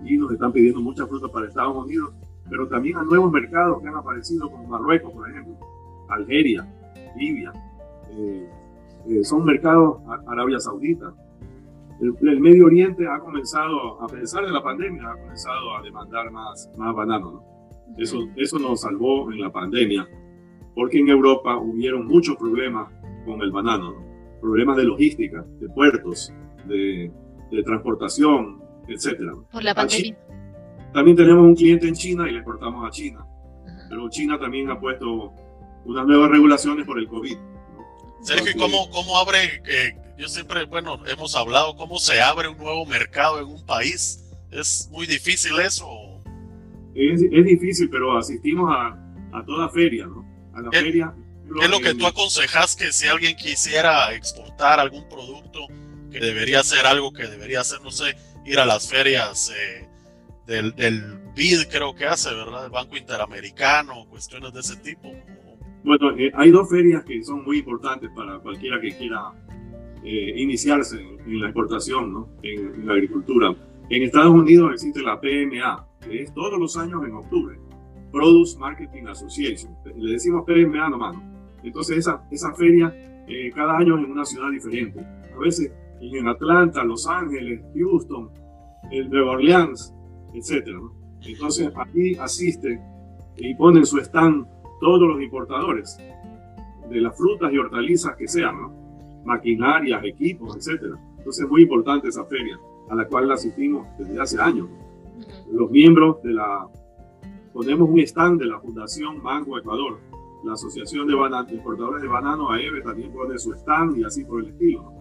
Speaker 2: Y nos están pidiendo mucha fruta para Estados Unidos, pero también a nuevos mercados que han aparecido, como Marruecos, por ejemplo, Algeria, Libia. Eh, eh, son mercados, Arabia Saudita, el, Medio Oriente ha comenzado, a pesar de la pandemia, ha comenzado a demandar más, más banano. Eso, eso nos salvó en la pandemia, porque en Europa hubieron muchos problemas con el banano, problemas de logística, de puertos, de, de transportación, etc.
Speaker 4: Por la pandemia.
Speaker 2: También tenemos un cliente en China y le exportamos a China, pero China también ha puesto unas nuevas regulaciones por el COVID.
Speaker 1: Sergio, ¿y cómo, cómo abre eh, yo siempre, bueno, hemos hablado cómo se abre un nuevo mercado en un país. ¿Es muy difícil eso?
Speaker 2: Es, es difícil, pero asistimos a, a, toda feria, ¿no? A la
Speaker 1: ¿Qué,
Speaker 2: feria.
Speaker 1: ¿Qué es lo que tú aconsejas que si alguien quisiera exportar algún producto, que debería hacer algo que debería hacer, no sé, ir a las ferias eh, del, del BID, creo que hace, ¿verdad? El Banco Interamericano, cuestiones de ese tipo.
Speaker 2: Bueno, eh, hay dos ferias que son muy importantes para cualquiera que quiera eh, iniciarse en, la exportación, ¿no? en, la agricultura. En Estados Unidos existe la PMA, que es todos los años en octubre, Produce Marketing Association. Le decimos PMA nomás. Entonces esa, esa feria eh, cada año en una ciudad diferente. A veces en Atlanta, Los Ángeles, Houston, el Nueva Orleans, etc. Entonces aquí asiste y ponen su stand todos los importadores de las frutas y hortalizas que sean, ¿no? maquinarias, equipos, etcétera. Entonces es muy importante esa feria, a la cual la asistimos desde hace años. Los miembros de la, ponemos un stand de la Fundación Mango Ecuador. La Asociación de, Banano, Exportadores de Banano, AEBE, también pone su stand y así por el estilo.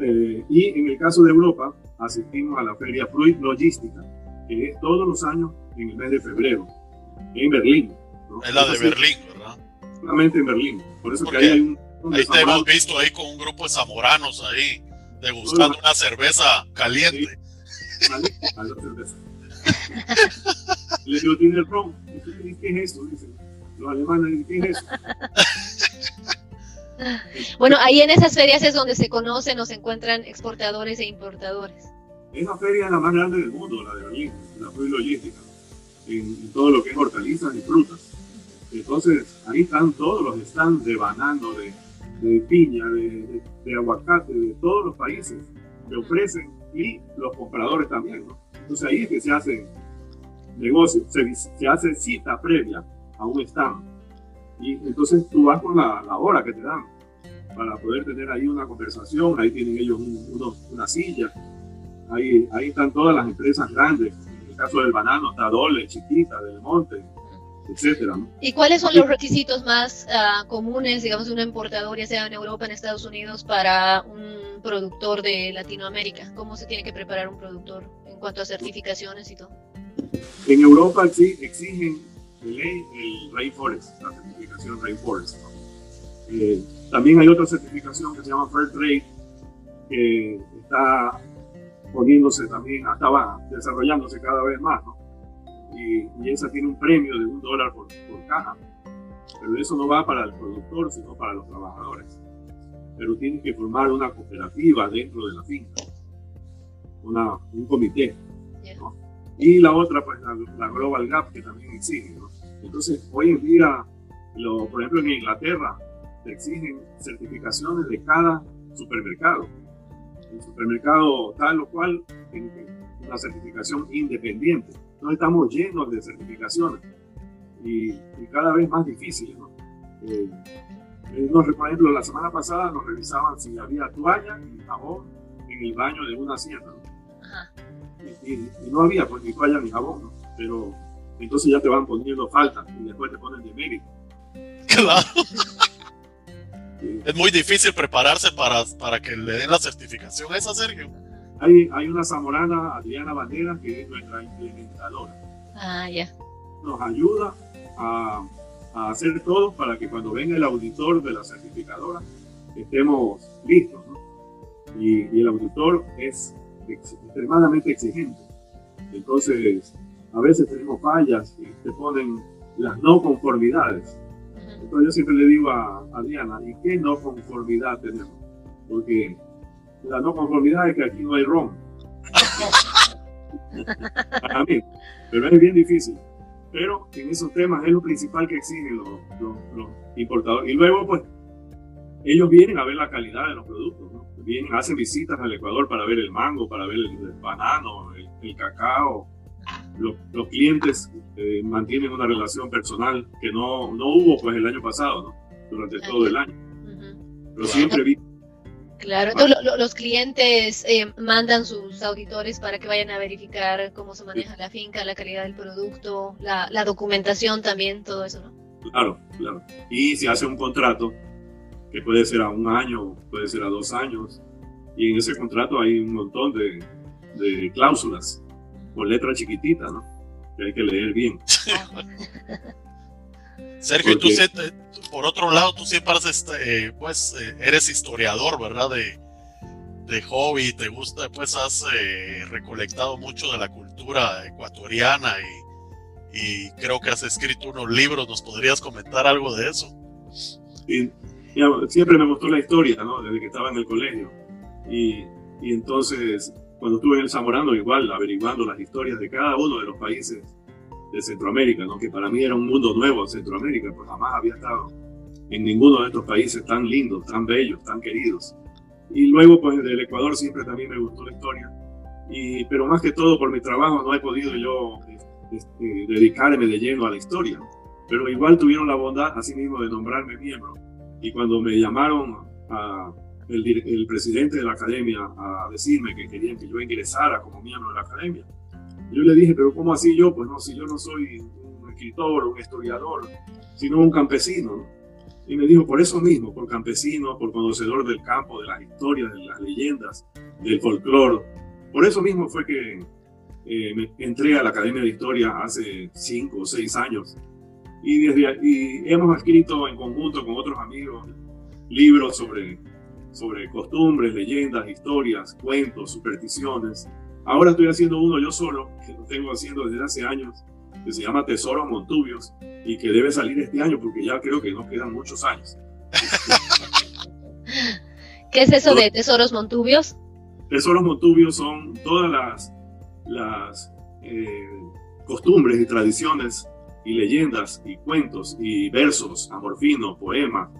Speaker 2: Eh, y en el caso de Europa, asistimos a la feria Fruit Logística, que es todos los años en el mes de febrero, en Berlín.
Speaker 1: Es la de Berlín, ¿verdad?
Speaker 2: Solamente en Berlín. Por eso que ahí hay un...
Speaker 1: Ahí te hemos visto ahí con un grupo de zamoranos ahí, degustando una cerveza caliente.
Speaker 2: Sí. A la cerveza. Le digo, tiene el ron. ¿Qué es eso? Dicen los alemanes, ¿qué es eso?
Speaker 4: Bueno, ahí en esas ferias es donde se conocen o se encuentran exportadores e importadores.
Speaker 2: Esa feria es la más grande del mundo, la de Berlín, la Fruit Logística, en, en, todo lo que es hortalizas y frutas. Entonces, ahí están todos los stands de banano, de, piña, de, aguacate, de todos los países que ofrecen y los compradores también, ¿no? Entonces ahí es que se hace negocio, se, se hace cita previa a un stand. Y entonces tú vas con la, hora que te dan para poder tener ahí una conversación. Ahí tienen ellos un, una silla. Ahí, ahí están todas las empresas grandes. En el caso del banano está Dole, Chiquita, Del Monte, etcétera. ¿no?
Speaker 4: ¿Y cuáles son los requisitos más uh, comunes, digamos, de un importador, ya sea en Europa, en Estados Unidos, para un productor de Latinoamérica? ¿Cómo se tiene que preparar un productor en cuanto a certificaciones y todo?
Speaker 2: En Europa sí exigen de ley el Rainforest, la certificación Rainforest. ¿no? Eh, también hay otra certificación que se llama Fair Trade, que está poniéndose también, estaba desarrollándose cada vez más, ¿no? Y, y, esa tiene un premio de un dólar por, por, caja. Pero eso no va para el productor, sino para los trabajadores. Pero tienes que formar una cooperativa dentro de la finca, una, un comité. ¿no? Y la otra, pues la, la, Global Gap, que también exige. ¿no? Entonces, hoy en día, lo, por ejemplo, en Inglaterra, te exigen certificaciones de cada supermercado. El supermercado tal o cual tiene una certificación independiente. Entonces estamos llenos de certificaciones y, y cada vez más difíciles. ¿no? Eh, eh, nos, por ejemplo, la semana pasada nos revisaban si había toalla y jabón en el baño de una hacienda. ¿no? Y, y, y, no había pues, ni toalla ni jabón, ¿no? pero entonces ya te van poniendo falta y después te ponen de mérito.
Speaker 1: Claro. Sí. Es muy difícil prepararse para, para que le den la certificación esa, Sergio.
Speaker 2: Hay, hay una zamorana, Adriana Bandera, que es nuestra implementadora.
Speaker 4: Ah, ya.
Speaker 2: Nos ayuda a, a, hacer todo para que cuando venga el auditor de la certificadora estemos listos. ¿no? Y, y, el auditor es ex, extremadamente exigente. Entonces, a veces tenemos fallas y te ponen las no conformidades. Entonces yo siempre le digo a, a, Diana, ¿y qué no conformidad tenemos? Porque la no conformidad es que aquí no hay ron. Para mí, pero es bien difícil. Pero en esos temas es lo principal que exigen los, los, los importadores. Y luego, pues, ellos vienen a ver la calidad de los productos, ¿no? Vienen, hacen visitas al Ecuador para ver el mango, para ver el, el banano, el, el cacao, los, los clientes eh, mantienen una relación personal que no, no hubo pues el año pasado, ¿no? durante todo el año. Pero siempre vi.
Speaker 4: Claro, entonces lo, lo, los clientes eh, mandan sus auditores para que vayan a verificar cómo se maneja sí. la finca, la calidad del producto, la, la, documentación también, todo eso, ¿no?
Speaker 2: Claro, claro. Y se hace un contrato que puede ser a un año, puede ser a dos años, y en ese contrato hay un montón de, de cláusulas con letra chiquitita, ¿no? Que hay que leer bien.
Speaker 1: Sergio, tú, por otro lado, tú siempre has, eh, pues, eh, eres historiador, ¿verdad? De, de hobby, te gusta, pues has eh, recolectado mucho de la cultura ecuatoriana y, y, creo que has escrito unos libros, ¿nos podrías comentar algo de eso?
Speaker 2: Sí, siempre me gustó la historia, ¿no? Desde que estaba en el colegio. Y, y entonces cuando estuve en el Zamorano, igual averiguando las historias de cada uno de los países de Centroamérica, ¿no? que para mí era un mundo nuevo Centroamérica, pues jamás había estado en ninguno de estos países tan lindos, tan bellos, tan queridos. Y luego, pues del Ecuador siempre también me gustó la historia, pero más que todo por mi trabajo no he podido yo este, dedicarme de lleno a la historia, pero igual tuvieron la bondad, así mismo, de nombrarme miembro. Y cuando me llamaron el, el, presidente de la academia a decirme que querían que yo ingresara como miembro de la academia. Yo le dije, pero ¿cómo así yo? Pues no, si yo no soy un escritor, un historiador, sino un campesino. Y me dijo, por eso mismo, por campesino, por conocedor del campo, de las historias, de las leyendas, del folclore. Por eso mismo fue que eh, me entré a la Academia de Historia hace cinco o seis años. Y, desde, y hemos escrito en conjunto con otros amigos libros sobre, sobre costumbres, leyendas, historias, cuentos, supersticiones. Ahora estoy haciendo uno yo solo, que lo tengo haciendo desde hace años, que se llama Tesoros Montubios y que debe salir este año porque ya creo que nos quedan muchos años.
Speaker 4: ¿Qué es eso de Tesoros Montubios?
Speaker 2: Tesoros Montubios son todas las, las eh, costumbres y tradiciones y leyendas y cuentos y versos, amorfinos, poemas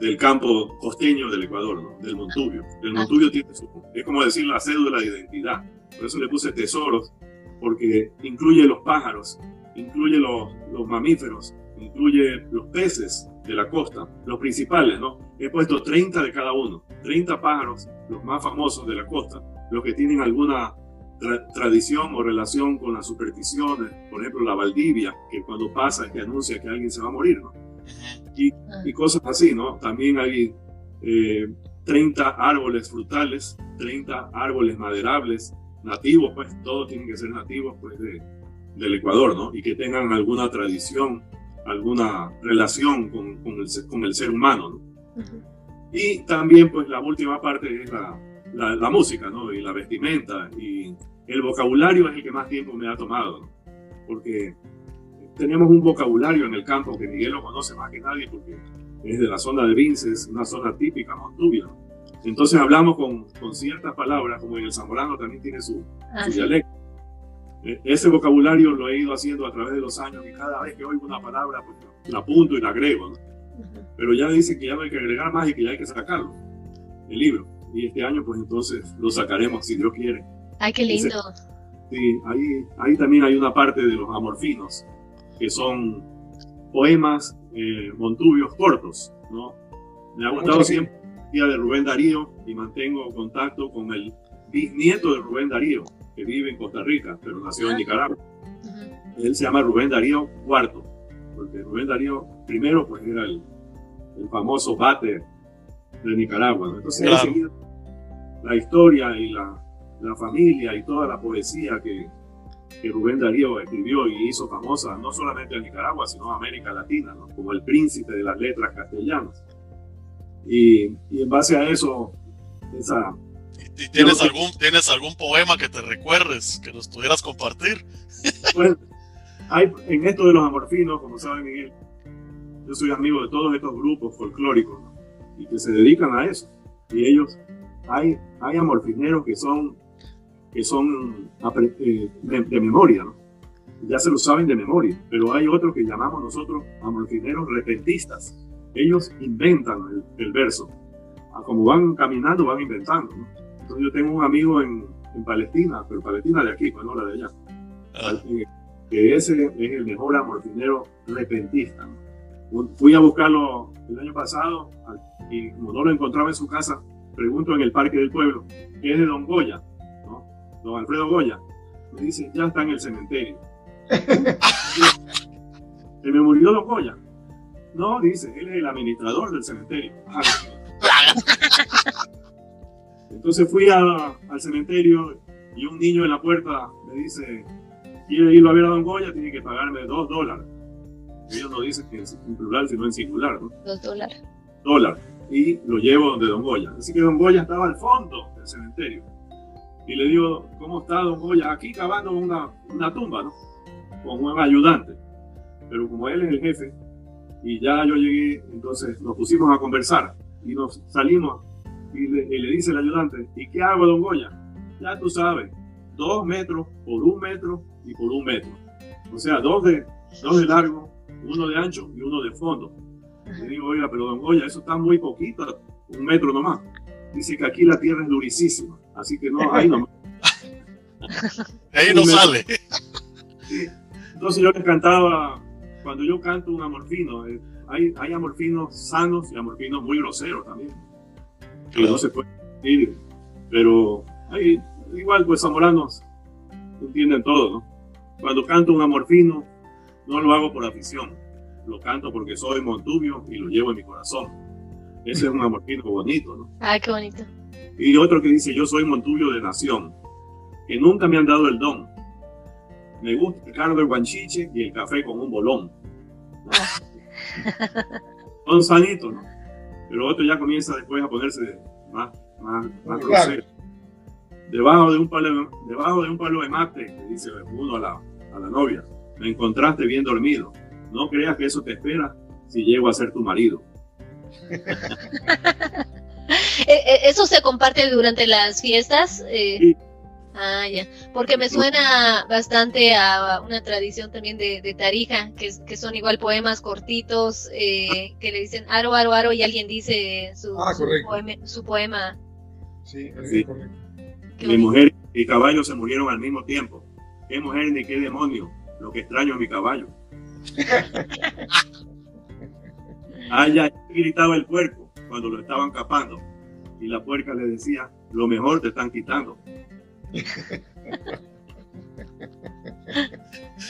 Speaker 2: del campo costeño del Ecuador, ¿no? del Montubio. El Montubio tiene su, es como decir la cédula de identidad. Por eso le puse tesoros, porque incluye los pájaros, incluye los, los mamíferos, incluye los peces de la costa, los principales, ¿no? He puesto 30 de cada uno, 30 pájaros, los más famosos de la costa, los que tienen alguna tradición o relación con las supersticiones, por ejemplo la Valdivia, que cuando pasa es que anuncia que alguien se va a morir, ¿no? Y, ah. y cosas así, ¿no? También hay eh, 30 árboles frutales, 30 árboles maderables, nativos, pues todos tienen que ser nativos, pues de, del Ecuador, ¿no? Y que tengan alguna tradición, alguna relación con, con, el, con el, ser humano, ¿no? Y también, pues la última parte es la, la, la, música, ¿no? Y la vestimenta. Y el vocabulario es el que más tiempo me ha tomado, ¿no? Porque teníamos un vocabulario en el campo que Miguel lo conoce más que nadie porque es de la zona de Vinces, una zona típica montubia. Entonces hablamos con, con, ciertas palabras, como en el zamorano también tiene su, ah, dialecto. E, ese vocabulario lo he ido haciendo a través de los años y cada vez que oigo una palabra, pues la apunto y la agrego. Pero ya dice que ya no hay que agregar más y que ya hay que sacarlo, el libro. Y este año, pues entonces lo sacaremos si Dios quiere.
Speaker 4: ¡Ay, qué lindo!
Speaker 2: sí, ahí, ahí también hay una parte de los amorfinos, que son poemas eh, montubios cortos, ¿no? Me ha gustado siempre día de Rubén Darío y mantengo contacto con el bisnieto de Rubén Darío, que vive en Costa Rica, pero nació en Nicaragua. Él se llama Rubén Darío IV, porque Rubén Darío primero pues era el, el famoso bate de Nicaragua. Entonces la historia y la, la familia y toda la poesía que, que Rubén Darío escribió y hizo famosa no solamente en Nicaragua, sino en América Latina, como el príncipe de las letras castellanas. Y, y en base a eso, esa...
Speaker 1: ¿Y tienes, algún, ¿Tienes algún poema que te recuerdes, que nos pudieras compartir?
Speaker 2: Hay, en esto de los amorfinos, como sabe Miguel, yo soy amigo de todos estos grupos folclóricos y que se dedican a eso. Y ellos, hay, hay amorfineros que son que son eh, de, memoria, ¿no? ya se lo saben de memoria, pero hay otros que llamamos nosotros amorfineros repentistas. Ellos inventan el, verso. Como van caminando, van inventando. ¿no? Entonces yo tengo un amigo en, en, Palestina, pero Palestina de aquí, pues no la de allá, ah. que ese es el mejor amorfinero repentista. ¿no? Fui a buscarlo el año pasado y como no lo encontraba en su casa, pregunto en el parque del pueblo, que es de Don Goya don Alfredo Goya, me dice, ya está en el cementerio. Se me murió don Goya. No, dice, él es el administrador del cementerio. Entonces fui al cementerio y un niño en la puerta me dice, quiere irlo a ver a Don Goya, tiene que pagarme dos dólares. Ellos no dicen que es en plural, sino en singular. ¿no?
Speaker 4: Dos dólares.
Speaker 2: Dólar. Y lo llevo donde Don Goya. Así que Don Goya estaba al fondo del cementerio y le digo, ¿cómo está Don Goya? Aquí cavando una, una tumba, ¿no? Con un ayudante. Pero como él es el jefe, y ya yo llegué, entonces nos pusimos a conversar y nos salimos y le, dice el ayudante, ¿y qué hago, Don Goya? Ya tú sabes, dos metros por un metro y por un metro. O sea, dos de, dos de largo, uno de ancho y uno de fondo. Le digo, oiga, pero Don Goya, eso está muy poquito, un metro nomás. Dice que aquí la tierra es durísima. Así que no, ahí no.
Speaker 1: ahí no sale.
Speaker 2: Entonces yo les cantaba, cuando yo canto un amorfino, eh, hay, hay amorfinos sanos y amorfinos muy groseros también. Que no se puede decir. Pero hay, igual, pues zamoranos, entienden todo, ¿no? Cuando canto un amor fino, no lo hago por afición, lo canto porque soy Montubio y lo llevo en mi corazón. Ese es un amor fino bonito, ¿no?
Speaker 4: Ah, qué bonito.
Speaker 2: Y otro que dice, yo soy Montubio de nación, que nunca me han dado el don. Me gusta el carro del guanchiche y el café con un bolón. Son sanitos, ¿no? Pero otro ya comienza después a ponerse más, más, más grosero. Debajo de un palo, debajo de un palo de mate, le dice uno a la, a la novia, me encontraste bien dormido. No creas que eso te espera si llego a ser tu marido.
Speaker 4: Eh, eh, ¿Eso se comparte durante las fiestas? Eh,
Speaker 2: Sí.
Speaker 4: Ah, ya. Porque me suena bastante a una tradición también de, de Tarija, que, es- que son igual poemas cortitos, eh, que le dicen aro, aro, aro, y alguien dice su,
Speaker 3: Ah,
Speaker 4: su poema, su poema.
Speaker 3: Sí,
Speaker 2: Sí.
Speaker 3: correcto.
Speaker 2: Mi mujer y caballo se murieron al mismo tiempo. ¿Qué mujer ni qué demonio? Lo que extraño es mi caballo. Allá gritaba el puerco cuando lo estaban capando. Y la puerca le decía, lo mejor te están quitando.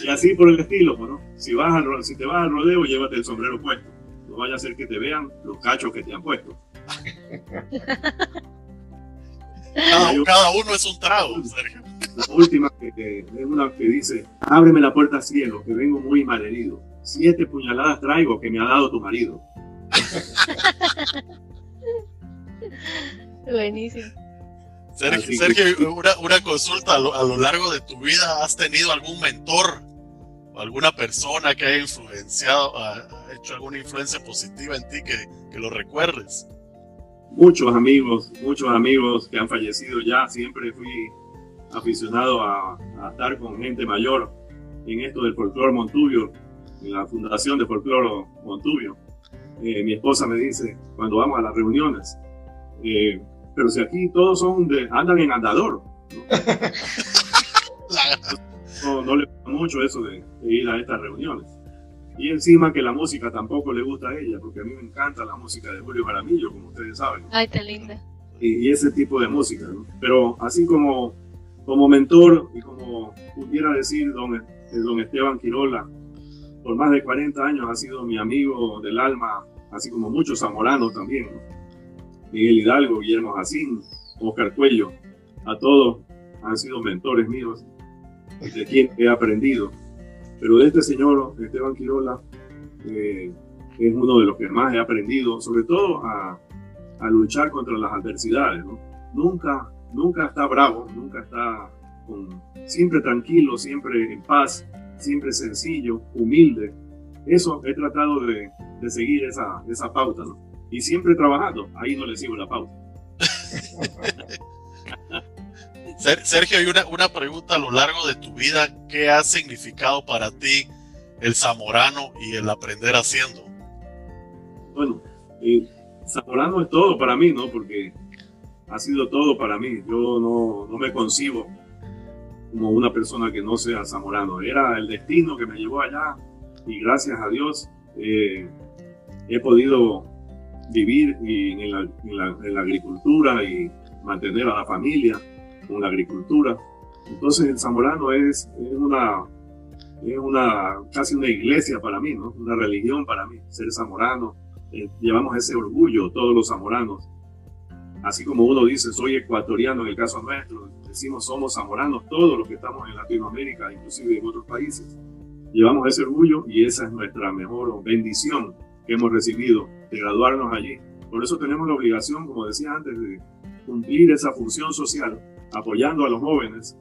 Speaker 2: Y así por el estilo, pues, ¿no? Si, vas al, si te vas al rodeo, llévate el sombrero puesto. No vaya a ser que te vean los cachos que te han puesto.
Speaker 1: Cada, cada uno es un trago, Sergio.
Speaker 2: La última que, que es una que dice, ábreme la puerta cielo, que vengo muy malherido. Siete puñaladas traigo que me ha dado tu marido.
Speaker 4: Buenísimo.
Speaker 1: Sergio, una, una consulta, a lo, a lo largo de tu vida, ¿has tenido algún mentor? o ¿Alguna persona que haya influenciado, ha, ha hecho alguna influencia positiva en ti que, que lo recuerdes?
Speaker 2: Muchos amigos, muchos amigos que han fallecido ya, siempre fui aficionado a, a estar con gente mayor en esto del folclore Montubio, en la fundación de folclore Montubio. Eh, mi esposa me dice, cuando vamos a las reuniones, eh, pero si aquí todos son de, andan en andador, no, no le gusta mucho eso de, de ir a estas reuniones. Y encima que la música tampoco le gusta a ella, porque a mí me encanta la música de Julio Jaramillo, como ustedes saben,
Speaker 4: Ay, tan linda.
Speaker 2: y, y ese tipo de música. ¿no? Pero así como, como mentor y como pudiera decir don, eh, don Esteban Quirola, por más de 40 años ha sido mi amigo del alma, así como muchos zamoranos también. ¿no? Miguel Hidalgo, Guillermo Jacín, Oscar Cuello, a todos han sido mentores míos de quien he aprendido. Pero de este señor, Esteban Quirola, eh, es uno de los que más he aprendido, sobre todo a, luchar contra las adversidades. Nunca, nunca está bravo, nunca está con, siempre tranquilo, siempre en paz, siempre sencillo, humilde. Eso he tratado de, seguir esa, esa pauta. Y siempre trabajando, ahí no le sigo la pauta.
Speaker 1: Ser- Sergio, hay una, una pregunta a lo largo de tu vida. ¿Qué ha significado para ti el zamorano y el aprender haciendo?
Speaker 2: Bueno, eh, Zamorano es todo para mí, ¿no? Porque ha sido todo para mí. Yo no, no me concibo como una persona que no sea zamorano. Era el destino que me llevó allá y gracias a Dios eh, he podido vivir y en, la, agricultura y mantener a la familia con la agricultura. Entonces el zamorano es, es una es una casi una iglesia para mí, ¿no? Una religión para mí, ser zamorano. Eh, llevamos ese orgullo todos los zamoranos. Así como uno dice, soy ecuatoriano en el caso nuestro, decimos somos zamoranos todos los que estamos en Latinoamérica, inclusive en otros países. Llevamos ese orgullo y esa es nuestra mejor bendición que hemos recibido de graduarnos allí. Por eso tenemos la obligación, como decía antes, de cumplir esa función social, apoyando a los jóvenes,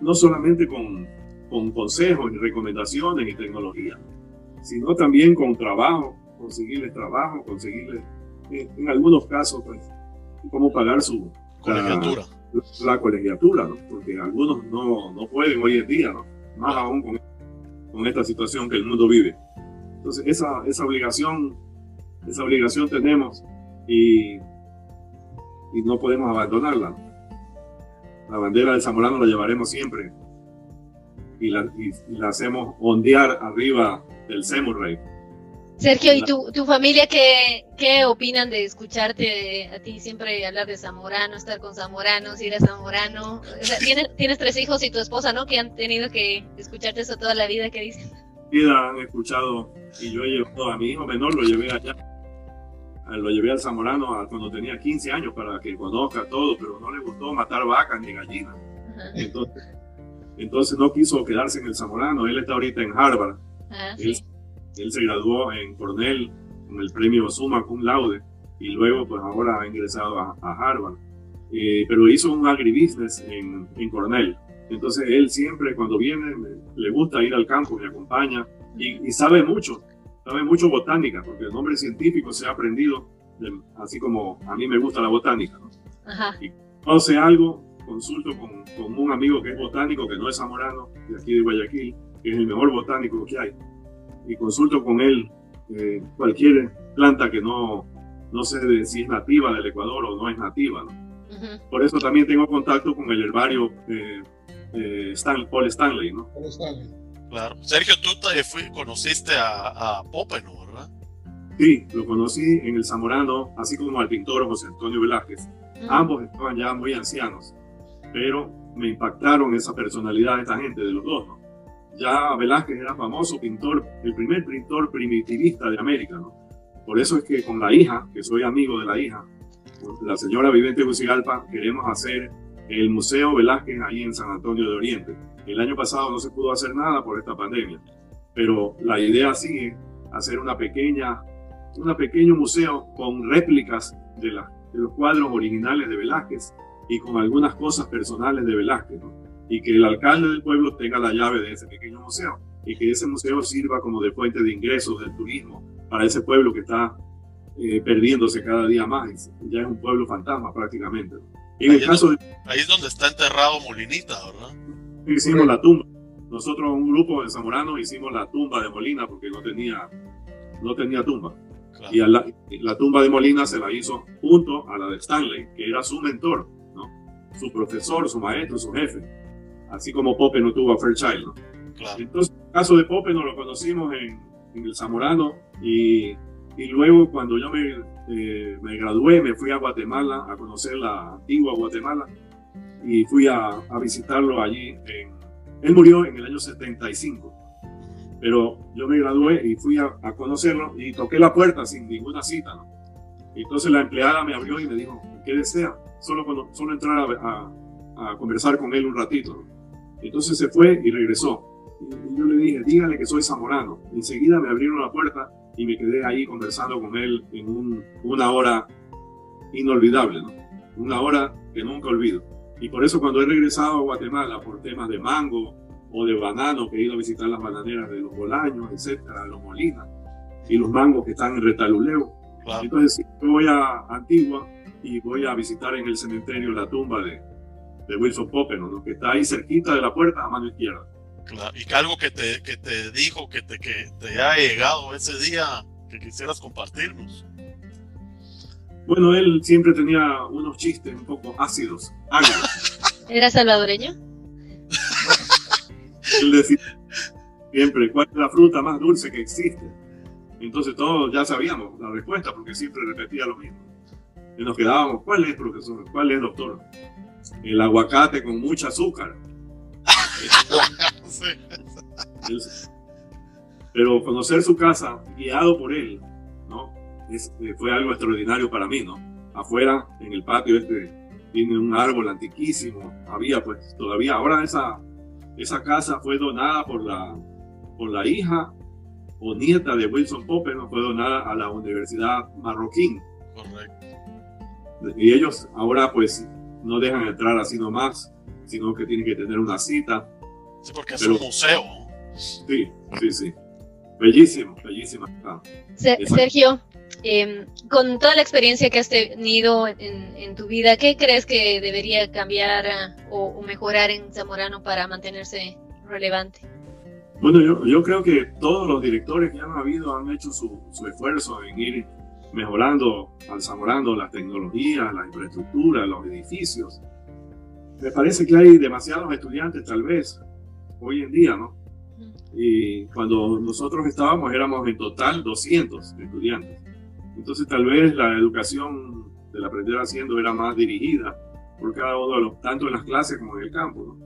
Speaker 2: no solamente con, con consejos y recomendaciones y tecnología, sino también con trabajo, conseguirles trabajo, conseguirles, eh, en algunos casos, pues, cómo pagar su
Speaker 1: Colegiatura.
Speaker 2: la, la colegiatura, ¿no? porque algunos no, no pueden hoy en día, ¿no? más aún con, con esta situación que el mundo vive. Entonces, esa, esa obligación, esa obligación tenemos y, y no podemos abandonarla. La bandera del Zamorano la llevaremos siempre y la, y- y la hacemos ondear arriba del Semurrey
Speaker 4: Sergio, ¿y tu, tu familia qué, qué opinan de escucharte a ti siempre hablar de Zamorano, estar con Zamoranos, ir a Zamorano? ¿tienes, tienes tres hijos y tu esposa, ¿no? Que han tenido que escucharte eso toda la vida, ¿qué dicen?
Speaker 2: Vida han escuchado y yo he llevado a mi hijo menor, lo llevé allá, lo llevé al Zamorano cuando tenía 15 años para que conozca todo, pero no le gustó matar vacas ni gallinas. Entonces, entonces no quiso quedarse en el Zamorano, él está ahorita en Harvard.
Speaker 4: Ah,
Speaker 2: él,
Speaker 4: sí.
Speaker 2: él se graduó en Cornell con el premio Summa Cum Laude y luego pues ahora ha ingresado a, a Harvard. Eh, pero hizo un agribusiness en, en Cornell. Entonces él siempre cuando viene me- le gusta ir al campo, me acompaña y, y sabe mucho, sabe mucho botánica, porque el nombre científico se ha aprendido, de- así como a mí me gusta la botánica. ¿no?
Speaker 4: Ajá.
Speaker 2: Cuando sé algo, consulto con, con un amigo que es botánico, que no es zamorano, de aquí de Guayaquil, que es el mejor botánico que hay. Y consulto con él eh, cualquier planta que no, no sé de si es nativa del Ecuador o no es nativa. ¿no? Por eso también tengo contacto con el herbario eh, eh, Stan- Paul Stanley. ¿no?
Speaker 3: Está bien.
Speaker 1: Claro. Sergio, tú te fui- conociste a, a Popeno, ¿verdad?
Speaker 2: Sí, lo conocí en el Zamorano, así como al pintor José Antonio Velázquez.
Speaker 4: Ujú.
Speaker 2: Ambos estaban ya muy ancianos, pero me impactaron esa personalidad de esta gente, de los dos, ¿no? Ya Velázquez era famoso pintor, el primer pintor primitivista de América, ¿no? Por eso es que con la hija, que soy amigo de la hija, la señora Vivente Gucigalpa, queremos hacer el Museo Velázquez ahí en San Antonio de Oriente. El año pasado no se pudo hacer nada por esta pandemia, pero la idea sigue hacer una pequeña, un pequeño museo con réplicas de, los cuadros originales de Velázquez y con algunas cosas personales de Velázquez, y que el alcalde del pueblo tenga la llave de ese pequeño museo y que ese museo sirva como de fuente de ingresos del turismo para ese pueblo que está eh, perdiéndose cada día más. Ya es un pueblo fantasma prácticamente. Y en
Speaker 1: Ahí
Speaker 2: el
Speaker 1: es
Speaker 2: caso de
Speaker 1: Ahí es donde está enterrado Molinita, ¿verdad?
Speaker 2: hicimos la tumba. Nosotros, un grupo de zamoranos, hicimos la tumba de Molina porque no tenía, no tenía tumba.
Speaker 1: Claro.
Speaker 2: Y la, tumba de Molina se la hizo junto a la de Stanley, que era su mentor, ¿no? su profesor, su maestro, su jefe. Así como Pope no tuvo a Fairchild. ¿no?
Speaker 1: claro.
Speaker 2: Entonces, el caso de Pope nos lo conocimos en, en el Zamorano y, y luego cuando yo me, eh, me gradué me fui a Guatemala a conocer la antigua Guatemala y fui a, visitarlo allí. Él murió en el año 75, pero yo me gradué y fui a, conocerlo y toqué la puerta sin ninguna cita. ¿no? Entonces la empleada me abrió y me dijo, ¿qué desea? Solo, cuando, solo entrar a, conversar con él un ratito. Entonces se fue y regresó. Yo le dije, dígale que soy zamorano. Enseguida me abrieron la puerta y me quedé ahí conversando con él en un- una hora inolvidable, ¿no? Una hora que nunca olvido. Y por eso cuando he regresado a Guatemala por temas de mango o de banano, que he ido a visitar las bananeras de los Bolaños, etcétera, los Molinas, y los mangos que están en Retaluleo.
Speaker 1: claro.
Speaker 2: Entonces yo voy a Antigua y voy a visitar en el cementerio la tumba de, de Wilson Popeno, ¿no? que está ahí cerquita de la puerta a mano izquierda.
Speaker 1: Claro, y que algo que te, que te dijo, que te, que te ha llegado ese día, que quisieras compartirnos.
Speaker 2: Bueno, él siempre tenía unos chistes un poco ácidos.
Speaker 4: ¿Era salvadoreño?
Speaker 2: Él decía siempre, ¿cuál es la fruta más dulce que existe? Entonces todos ya sabíamos la respuesta porque siempre repetía lo mismo. Y nos quedábamos, ¿cuál es, profesor? ¿Cuál es, doctor? El aguacate con mucho azúcar. Pero conocer su casa, guiado por él, ¿no? Es- eh, fue algo extraordinario para mí, ¿no? Afuera, en el patio este, tiene un árbol antiquísimo. Había, pues, todavía, ahora esa, esa casa fue donada por la, por la hija o nieta de Wilson Pope, ¿no? Fue donada a la Universidad Marroquín.
Speaker 1: Correcto.
Speaker 2: Y ellos ahora, pues, no dejan entrar así nomás, sino que tienen que tener una cita.
Speaker 1: Sí, porque es
Speaker 2: Pero-
Speaker 1: un museo.
Speaker 2: Sí, sí, sí. Bellísimo, bellísima. Ah.
Speaker 4: Sergio, em, con toda la experiencia que has tenido en, en tu vida, ¿qué crees que debería cambiar ah, o, o mejorar en Zamorano para mantenerse relevante?
Speaker 2: Bueno, yo, yo creo que todos los directores que han habido han hecho su, su esfuerzo en ir mejorando, alzamorando las tecnologías, la infraestructura, los edificios. Me parece que hay demasiados estudiantes, tal vez, hoy en día, ¿no? Y cuando nosotros estábamos éramos en total 200 estudiantes. Entonces tal vez la educación del aprender haciendo era más dirigida por cada uno de los, tanto en las clases como en el campo.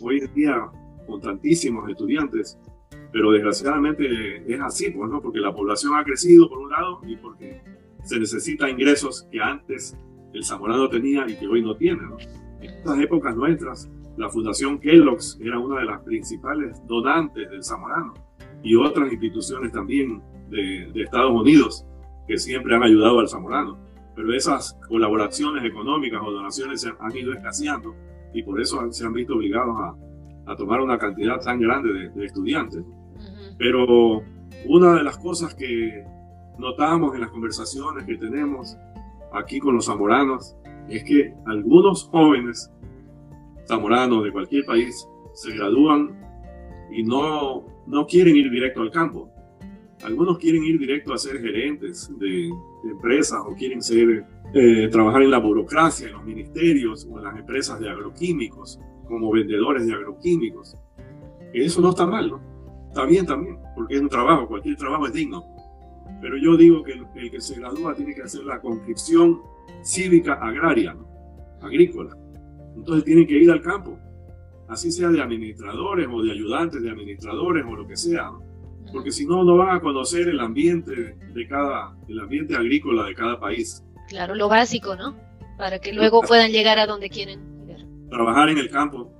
Speaker 2: Hoy en día, con tantísimos estudiantes, pero desgraciadamente es así, pues, ¿no? Porque la población ha crecido por un lado y porque se necesita ingresos que antes el zamorano tenía y que hoy no tiene, ¿no? En estas épocas nuestras, la Fundación Kellogg's era una de las principales donantes del zamorano y otras instituciones también de, de Estados Unidos que siempre han ayudado al zamorano. Pero esas colaboraciones económicas o donaciones se han ido escaseando y por eso se han visto obligados a, a tomar una cantidad tan grande de, de estudiantes. Pero una de las cosas que notamos en las conversaciones que tenemos aquí con los zamoranos es que algunos jóvenes zamoranos de cualquier país se gradúan y no, no quieren ir directo al campo. Algunos quieren ir directo a ser gerentes de, empresas o quieren ser, eh, trabajar en la burocracia, en los ministerios o en las empresas de agroquímicos, como vendedores de agroquímicos. Eso no está mal, ¿no? Está bien también, porque es un trabajo, cualquier trabajo es digno. Pero yo digo que el, que se gradúa tiene que hacer la conscripción cívica agraria, agrícola. Entonces tiene que ir al campo, así sea de administradores o de ayudantes de administradores o lo que sea, porque si no, no van a conocer el ambiente de cada, el ambiente agrícola de cada país.
Speaker 4: Claro, lo básico, ¿no? Para que luego puedan llegar a donde quieren llegar.
Speaker 2: Trabajar en el campo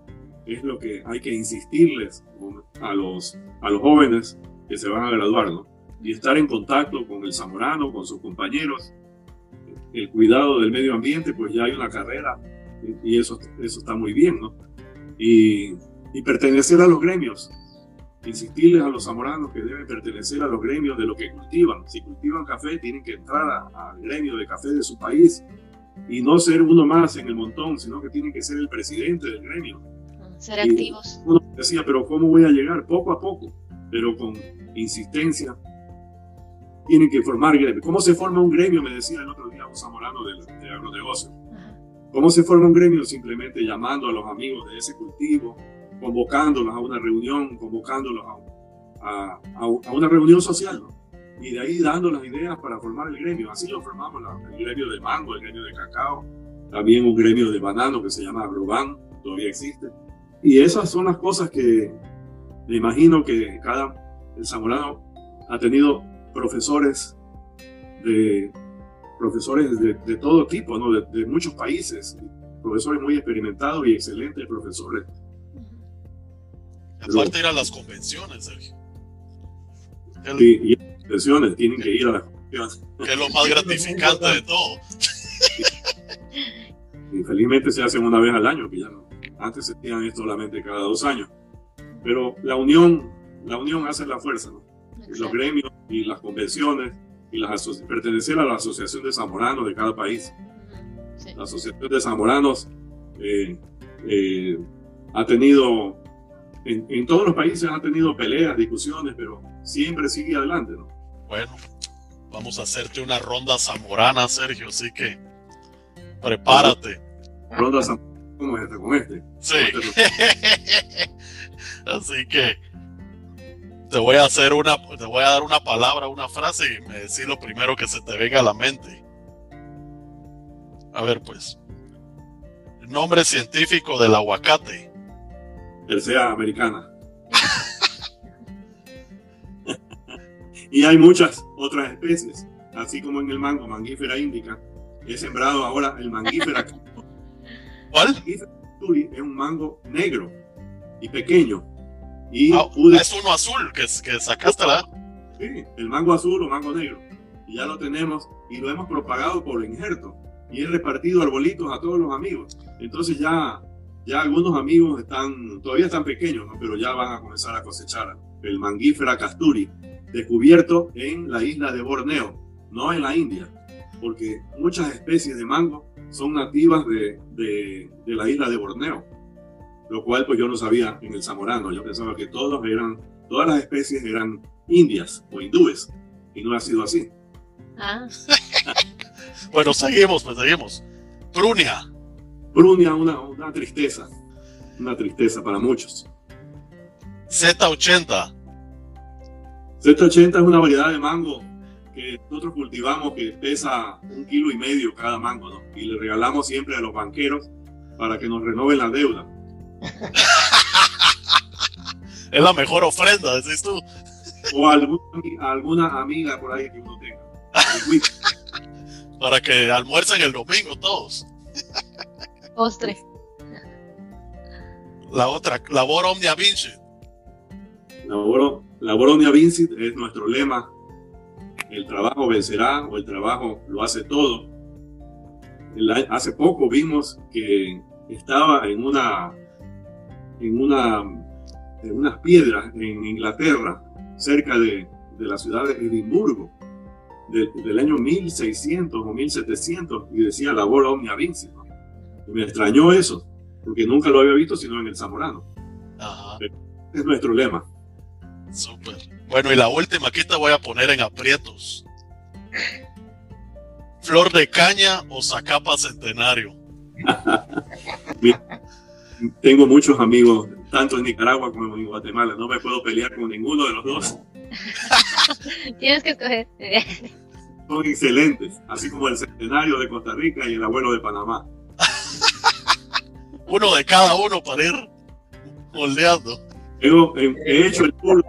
Speaker 2: es lo que hay que insistirles a los, a los jóvenes que se van a graduar, ¿no? y estar en contacto con el zamorano, con sus compañeros, el cuidado del medio ambiente, pues ya hay una carrera y eso, eso está muy bien, ¿no? Y, y pertenecer a los gremios, insistirles a los zamoranos que deben pertenecer a los gremios de lo que cultivan. Si cultivan café, tienen que entrar al gremio de café de su país y no ser uno más en el montón, sino que tienen que ser el presidente del gremio.
Speaker 4: Ser activos.
Speaker 2: Uno decía, pero ¿cómo voy a llegar? Poco a poco, pero con insistencia tienen que formar gremios. ¿Cómo se forma un gremio? Me decía el otro día un zamorano de, de agronegocio. ¿Cómo se forma un gremio? Simplemente llamando a los amigos de ese cultivo, convocándolos a una reunión, convocándolos a, a, a una reunión social, y de ahí dando las ideas para formar el gremio. Así lo formamos, el gremio de mango, el gremio de cacao, también un gremio de banano que se llama Agroban, todavía existe. Y esas son las cosas que me imagino que cada el zamorano ha tenido profesores de profesores de, de todo tipo, ¿no? de, muchos países, profesores muy experimentados y excelentes profesores.
Speaker 1: Aparte ir a las convenciones, Sergio.
Speaker 2: Y las convenciones, tienen que ir a las convenciones.
Speaker 1: Que es lo más gratificante de todo.
Speaker 2: Y felizmente se hacen una vez al año, que ya no. Antes se hacían esto solamente cada dos años. Pero la unión, la unión hace la fuerza, ¿no? Los gremios y las convenciones y las pertenecer a la Asociación de Zamoranos de cada país. La Asociación de Zamoranos eh, eh, ha tenido, en, en, todos los países ha tenido peleas, discusiones, pero siempre sigue adelante. ¿no?
Speaker 1: Bueno, vamos a hacerte una ronda zamorana, Sergio, así que prepárate.
Speaker 2: Ronda zamorana como este, con este.
Speaker 1: Sí. así que te voy a hacer una, te voy a dar una palabra, una frase y me decís lo primero que se te venga a la mente. A ver, pues. El nombre científico del aguacate.
Speaker 2: El sea americana. y hay muchas otras especies, así como en el mango, manguífera índica. He sembrado ahora el manguífera.
Speaker 1: ¿Cuál?
Speaker 2: es un mango negro y pequeño
Speaker 1: y ah, es uno azul que, que sacaste, ¿verdad?
Speaker 2: Sí, el mango azul o mango negro. Y ya lo tenemos y lo hemos propagado por injerto. Y he repartido arbolitos a todos los amigos. Entonces ya, ya algunos amigos están, todavía están pequeños, ¿no? pero ya van a comenzar a cosechar el manguífera casturi, descubierto en la isla de Borneo, no en la India, porque muchas especies de mango son nativas de, de, de la isla de Borneo lo cual pues yo no sabía en el zamorano, yo pensaba que todos eran, todas las especies eran indias o hindúes, y no ha sido así.
Speaker 4: Ah.
Speaker 1: bueno, seguimos, pues seguimos. Prunia.
Speaker 2: Prunia, una, una tristeza, una tristeza para muchos.
Speaker 1: Z80.
Speaker 2: Z80 es una variedad de mango que nosotros cultivamos que pesa un kilo y medio cada mango, ¿no? Y le regalamos siempre a los banqueros para que nos renoven la deuda.
Speaker 1: es la mejor ofrenda, decís tú.
Speaker 2: O alguna, alguna amiga por ahí que uno tenga.
Speaker 1: para que almuercen el domingo todos.
Speaker 4: Postre.
Speaker 1: La otra, labor omnia vincit.
Speaker 2: Labor, labor omnia vincit es nuestro lema. El trabajo vencerá o el trabajo lo hace todo. hace poco vimos que estaba en una en una en unas piedras en Inglaterra cerca de, de la ciudad de Edimburgo del año 1600 o 1700 y decía labor omnia vincit. Y me extrañó eso, porque nunca lo había visto sino en el Zamorano. Es nuestro lema.
Speaker 1: Súper. Bueno, y la última, aquí te voy a poner en aprietos. Flor de caña o zacapa centenario.
Speaker 2: Tengo muchos amigos, tanto en Nicaragua como en Guatemala. No me puedo pelear con ninguno de los dos.
Speaker 4: Tienes que escoger.
Speaker 2: Son excelentes, así como el centenario de Costa Rica y el abuelo de Panamá.
Speaker 1: uno de cada uno para ir moldeando.
Speaker 2: he hecho el tour,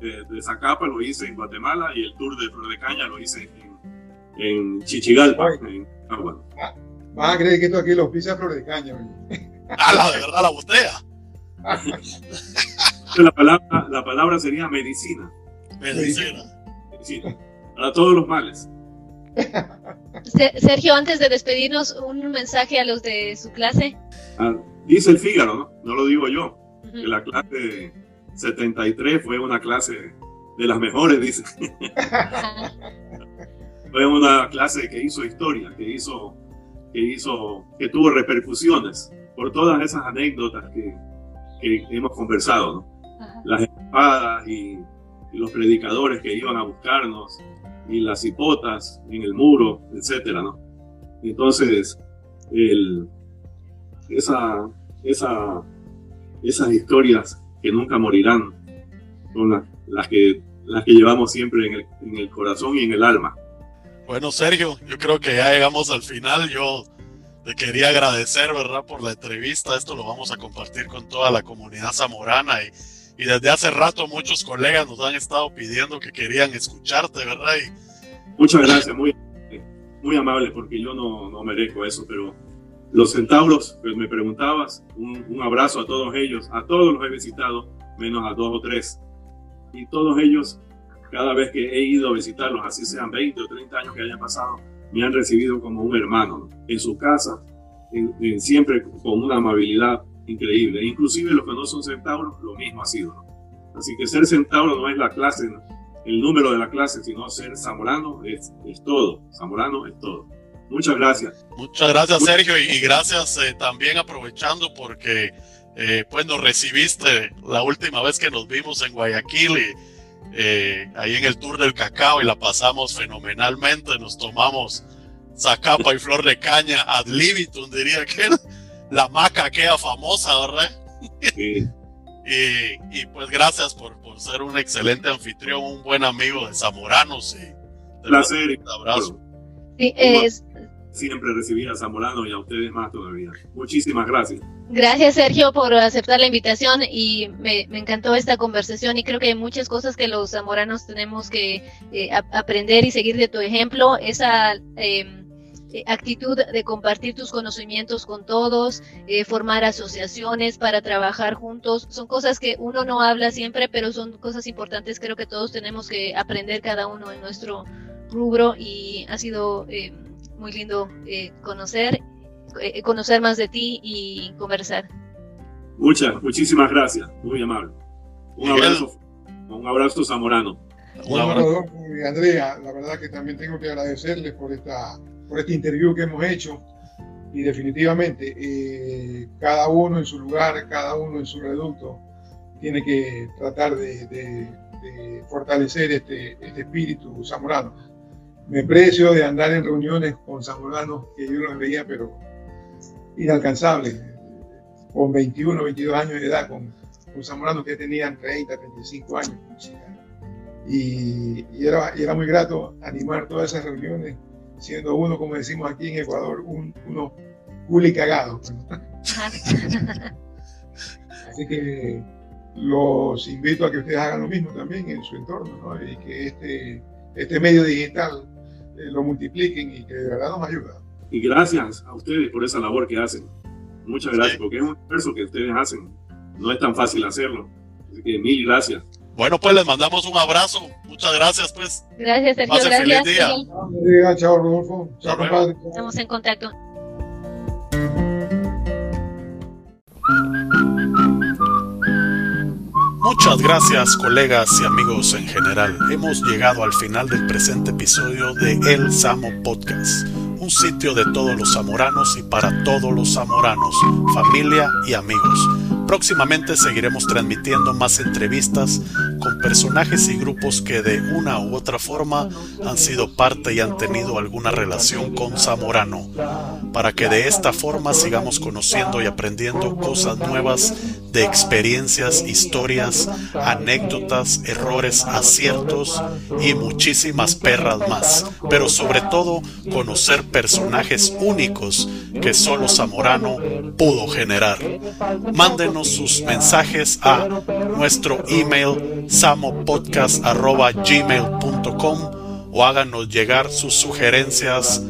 Speaker 2: de, Zacapa, lo hice en Guatemala, y el tour de Flor de Caña lo hice en, en Chichigalpa, en Agua.
Speaker 3: Vas a creer que esto aquí lo pisa Flor de Caña.
Speaker 1: Ah, la de verdad, la botella.
Speaker 2: la, palabra, la palabra sería medicina.
Speaker 1: Medicina.
Speaker 2: Medicina. Para todos los males.
Speaker 4: Sergio, antes de despedirnos, un mensaje a los de su clase.
Speaker 2: Ah, dice el Fígaro, ¿no? No lo digo yo. Que la clase 73 fue una clase de las mejores, dice. fue una clase que hizo historia, que hizo, que hizo, que tuvo repercusiones por todas esas anécdotas que, que hemos conversado, ¿no? Las espadas y, y los predicadores que iban a buscarnos, y las hipotas en el muro, etcétera, ¿no? Entonces, el, esa, esa, esas historias que nunca morirán son las, que, las que llevamos siempre en el, en el corazón y en el alma.
Speaker 1: Bueno, Sergio, yo creo que ya llegamos al final. Yo te quería agradecer, ¿verdad?, por la entrevista. Esto lo vamos a compartir con toda la comunidad zamorana y y desde hace rato muchos colegas nos han estado pidiendo que querían escucharte, ¿verdad?
Speaker 2: Muchas gracias, muy, muy amable, porque yo no, no merezco eso, pero los centauros, pues me preguntabas, un, un, abrazo a todos ellos, a todos los he visitado, menos a dos o tres. Y todos ellos, cada vez que he ido a visitarlos, así sean 20 o 30 años que hayan pasado, me han recibido como un hermano en su casa, siempre con una amabilidad increíble. Inclusive los que no son centauros, lo mismo ha sido. Así que ser centauro no es la clase, el número de la clase, sino ser zamorano es, es todo. Zamorano es todo. Muchas gracias.
Speaker 1: Muchas gracias, Sergio, y gracias eh, también aprovechando porque eh, pues nos recibiste la última vez que nos vimos en Guayaquil y eh, ahí en el Tour del Cacao y la pasamos fenomenalmente. Nos tomamos zacapa y flor de caña ad libitum, diría que la maca queda famosa, ¿verdad? Sí. y, pues gracias por, por, ser un excelente anfitrión, un buen amigo de Zamoranos. Y
Speaker 2: Placer. Un abrazo.
Speaker 4: Sí, es...
Speaker 2: Siempre recibir a Zamorano y a ustedes más todavía. Muchísimas gracias.
Speaker 4: Gracias, Sergio, por aceptar la invitación y me, encantó esta conversación y creo que hay muchas cosas que los zamoranos tenemos que eh, aprender y seguir de tu ejemplo. Esa... Eh, eh, actitud de compartir tus conocimientos con todos, eh, formar asociaciones para trabajar juntos. Son cosas que uno no habla siempre, pero son cosas importantes. Creo que todos tenemos que aprender cada uno en nuestro rubro y ha sido eh, muy lindo conocer, conocer más de ti y conversar.
Speaker 2: Muchas, muchísimas gracias, muy amable. Un abrazo, un abrazo zamorano.
Speaker 3: Bueno, Andrea, la verdad que también tengo que agradecerles por esta por este interview que hemos hecho y definitivamente eh, cada uno en su lugar, cada uno en su reducto, tiene que tratar de, fortalecer este, este, espíritu zamorano. Me precio de andar en reuniones con zamoranos que yo los veía, pero inalcanzables, con 21, 22 años de edad, con, con zamoranos que tenían 30, 35 años. y, era, era muy grato animar todas esas reuniones, siendo uno, como decimos aquí en Ecuador, un, uno culi cagado. Así que los invito a que ustedes hagan lo mismo también en su entorno ¿no? y que este, este medio digital eh, lo multipliquen y que de verdad nos ayuda.
Speaker 2: Y gracias a ustedes por esa labor que hacen. Muchas gracias, porque es un esfuerzo que ustedes hacen. No es tan fácil hacerlo. Así que mil gracias.
Speaker 1: Bueno, pues les mandamos un abrazo. Muchas gracias, pues.
Speaker 4: Gracias, Sergio. gracias.
Speaker 3: Día. Chao, Rodolfo. Chao, compadre.
Speaker 4: Estamos en contacto.
Speaker 1: Muchas gracias colegas y amigos en general. Hemos llegado al final del presente episodio de El Samo Podcast, un sitio de todos los zamoranos y para todos los zamoranos, familia y amigos. Próximamente seguiremos transmitiendo más entrevistas con personajes y grupos que de una u otra forma han sido parte y han tenido alguna relación con Zamorano, para que de esta forma sigamos conociendo y aprendiendo cosas nuevas de experiencias, historias, anécdotas, errores, aciertos y muchísimas perras más, pero sobre todo conocer personajes únicos que solo Zamorano pudo generar. Sus mensajes a nuestro email samopodcast.gmail.com o háganos llegar sus sugerencias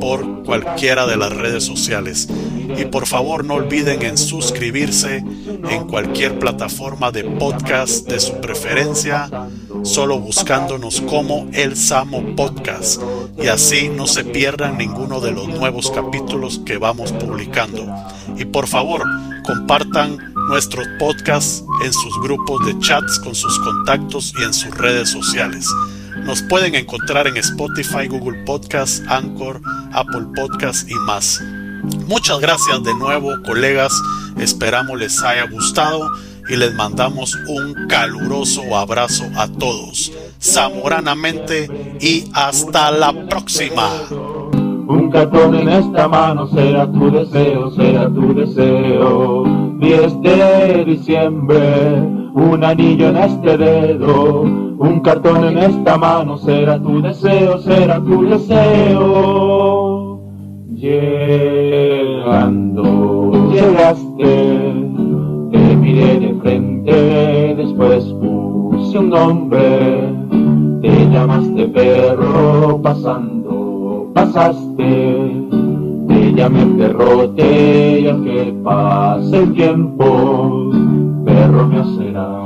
Speaker 1: por cualquiera de las redes sociales. Y por favor no olviden en suscribirse en cualquier plataforma de podcast de su preferencia, solo buscándonos como El Samo Podcast. Y así no se pierdan ninguno de los nuevos capítulos que vamos publicando. Y por favor, compartan nuestros podcasts en sus grupos de chats con sus contactos y en sus redes sociales. Nos pueden encontrar en Spotify, Google Podcasts, Anchor, Apple Podcasts y más. Muchas gracias de nuevo, colegas. Esperamos les haya gustado y les mandamos un caluroso abrazo a todos. Zamoranamente y hasta la próxima.
Speaker 5: Un cartón en esta mano será tu deseo, será tu deseo. 10 de diciembre, un anillo en este dedo, un cartón en esta mano será tu deseo, será tu deseo. Llegando, llegaste, te miré de frente, después puse un nombre, te llamaste perro pasando pasaste, te llamé perrote y que pase el tiempo, perro me será.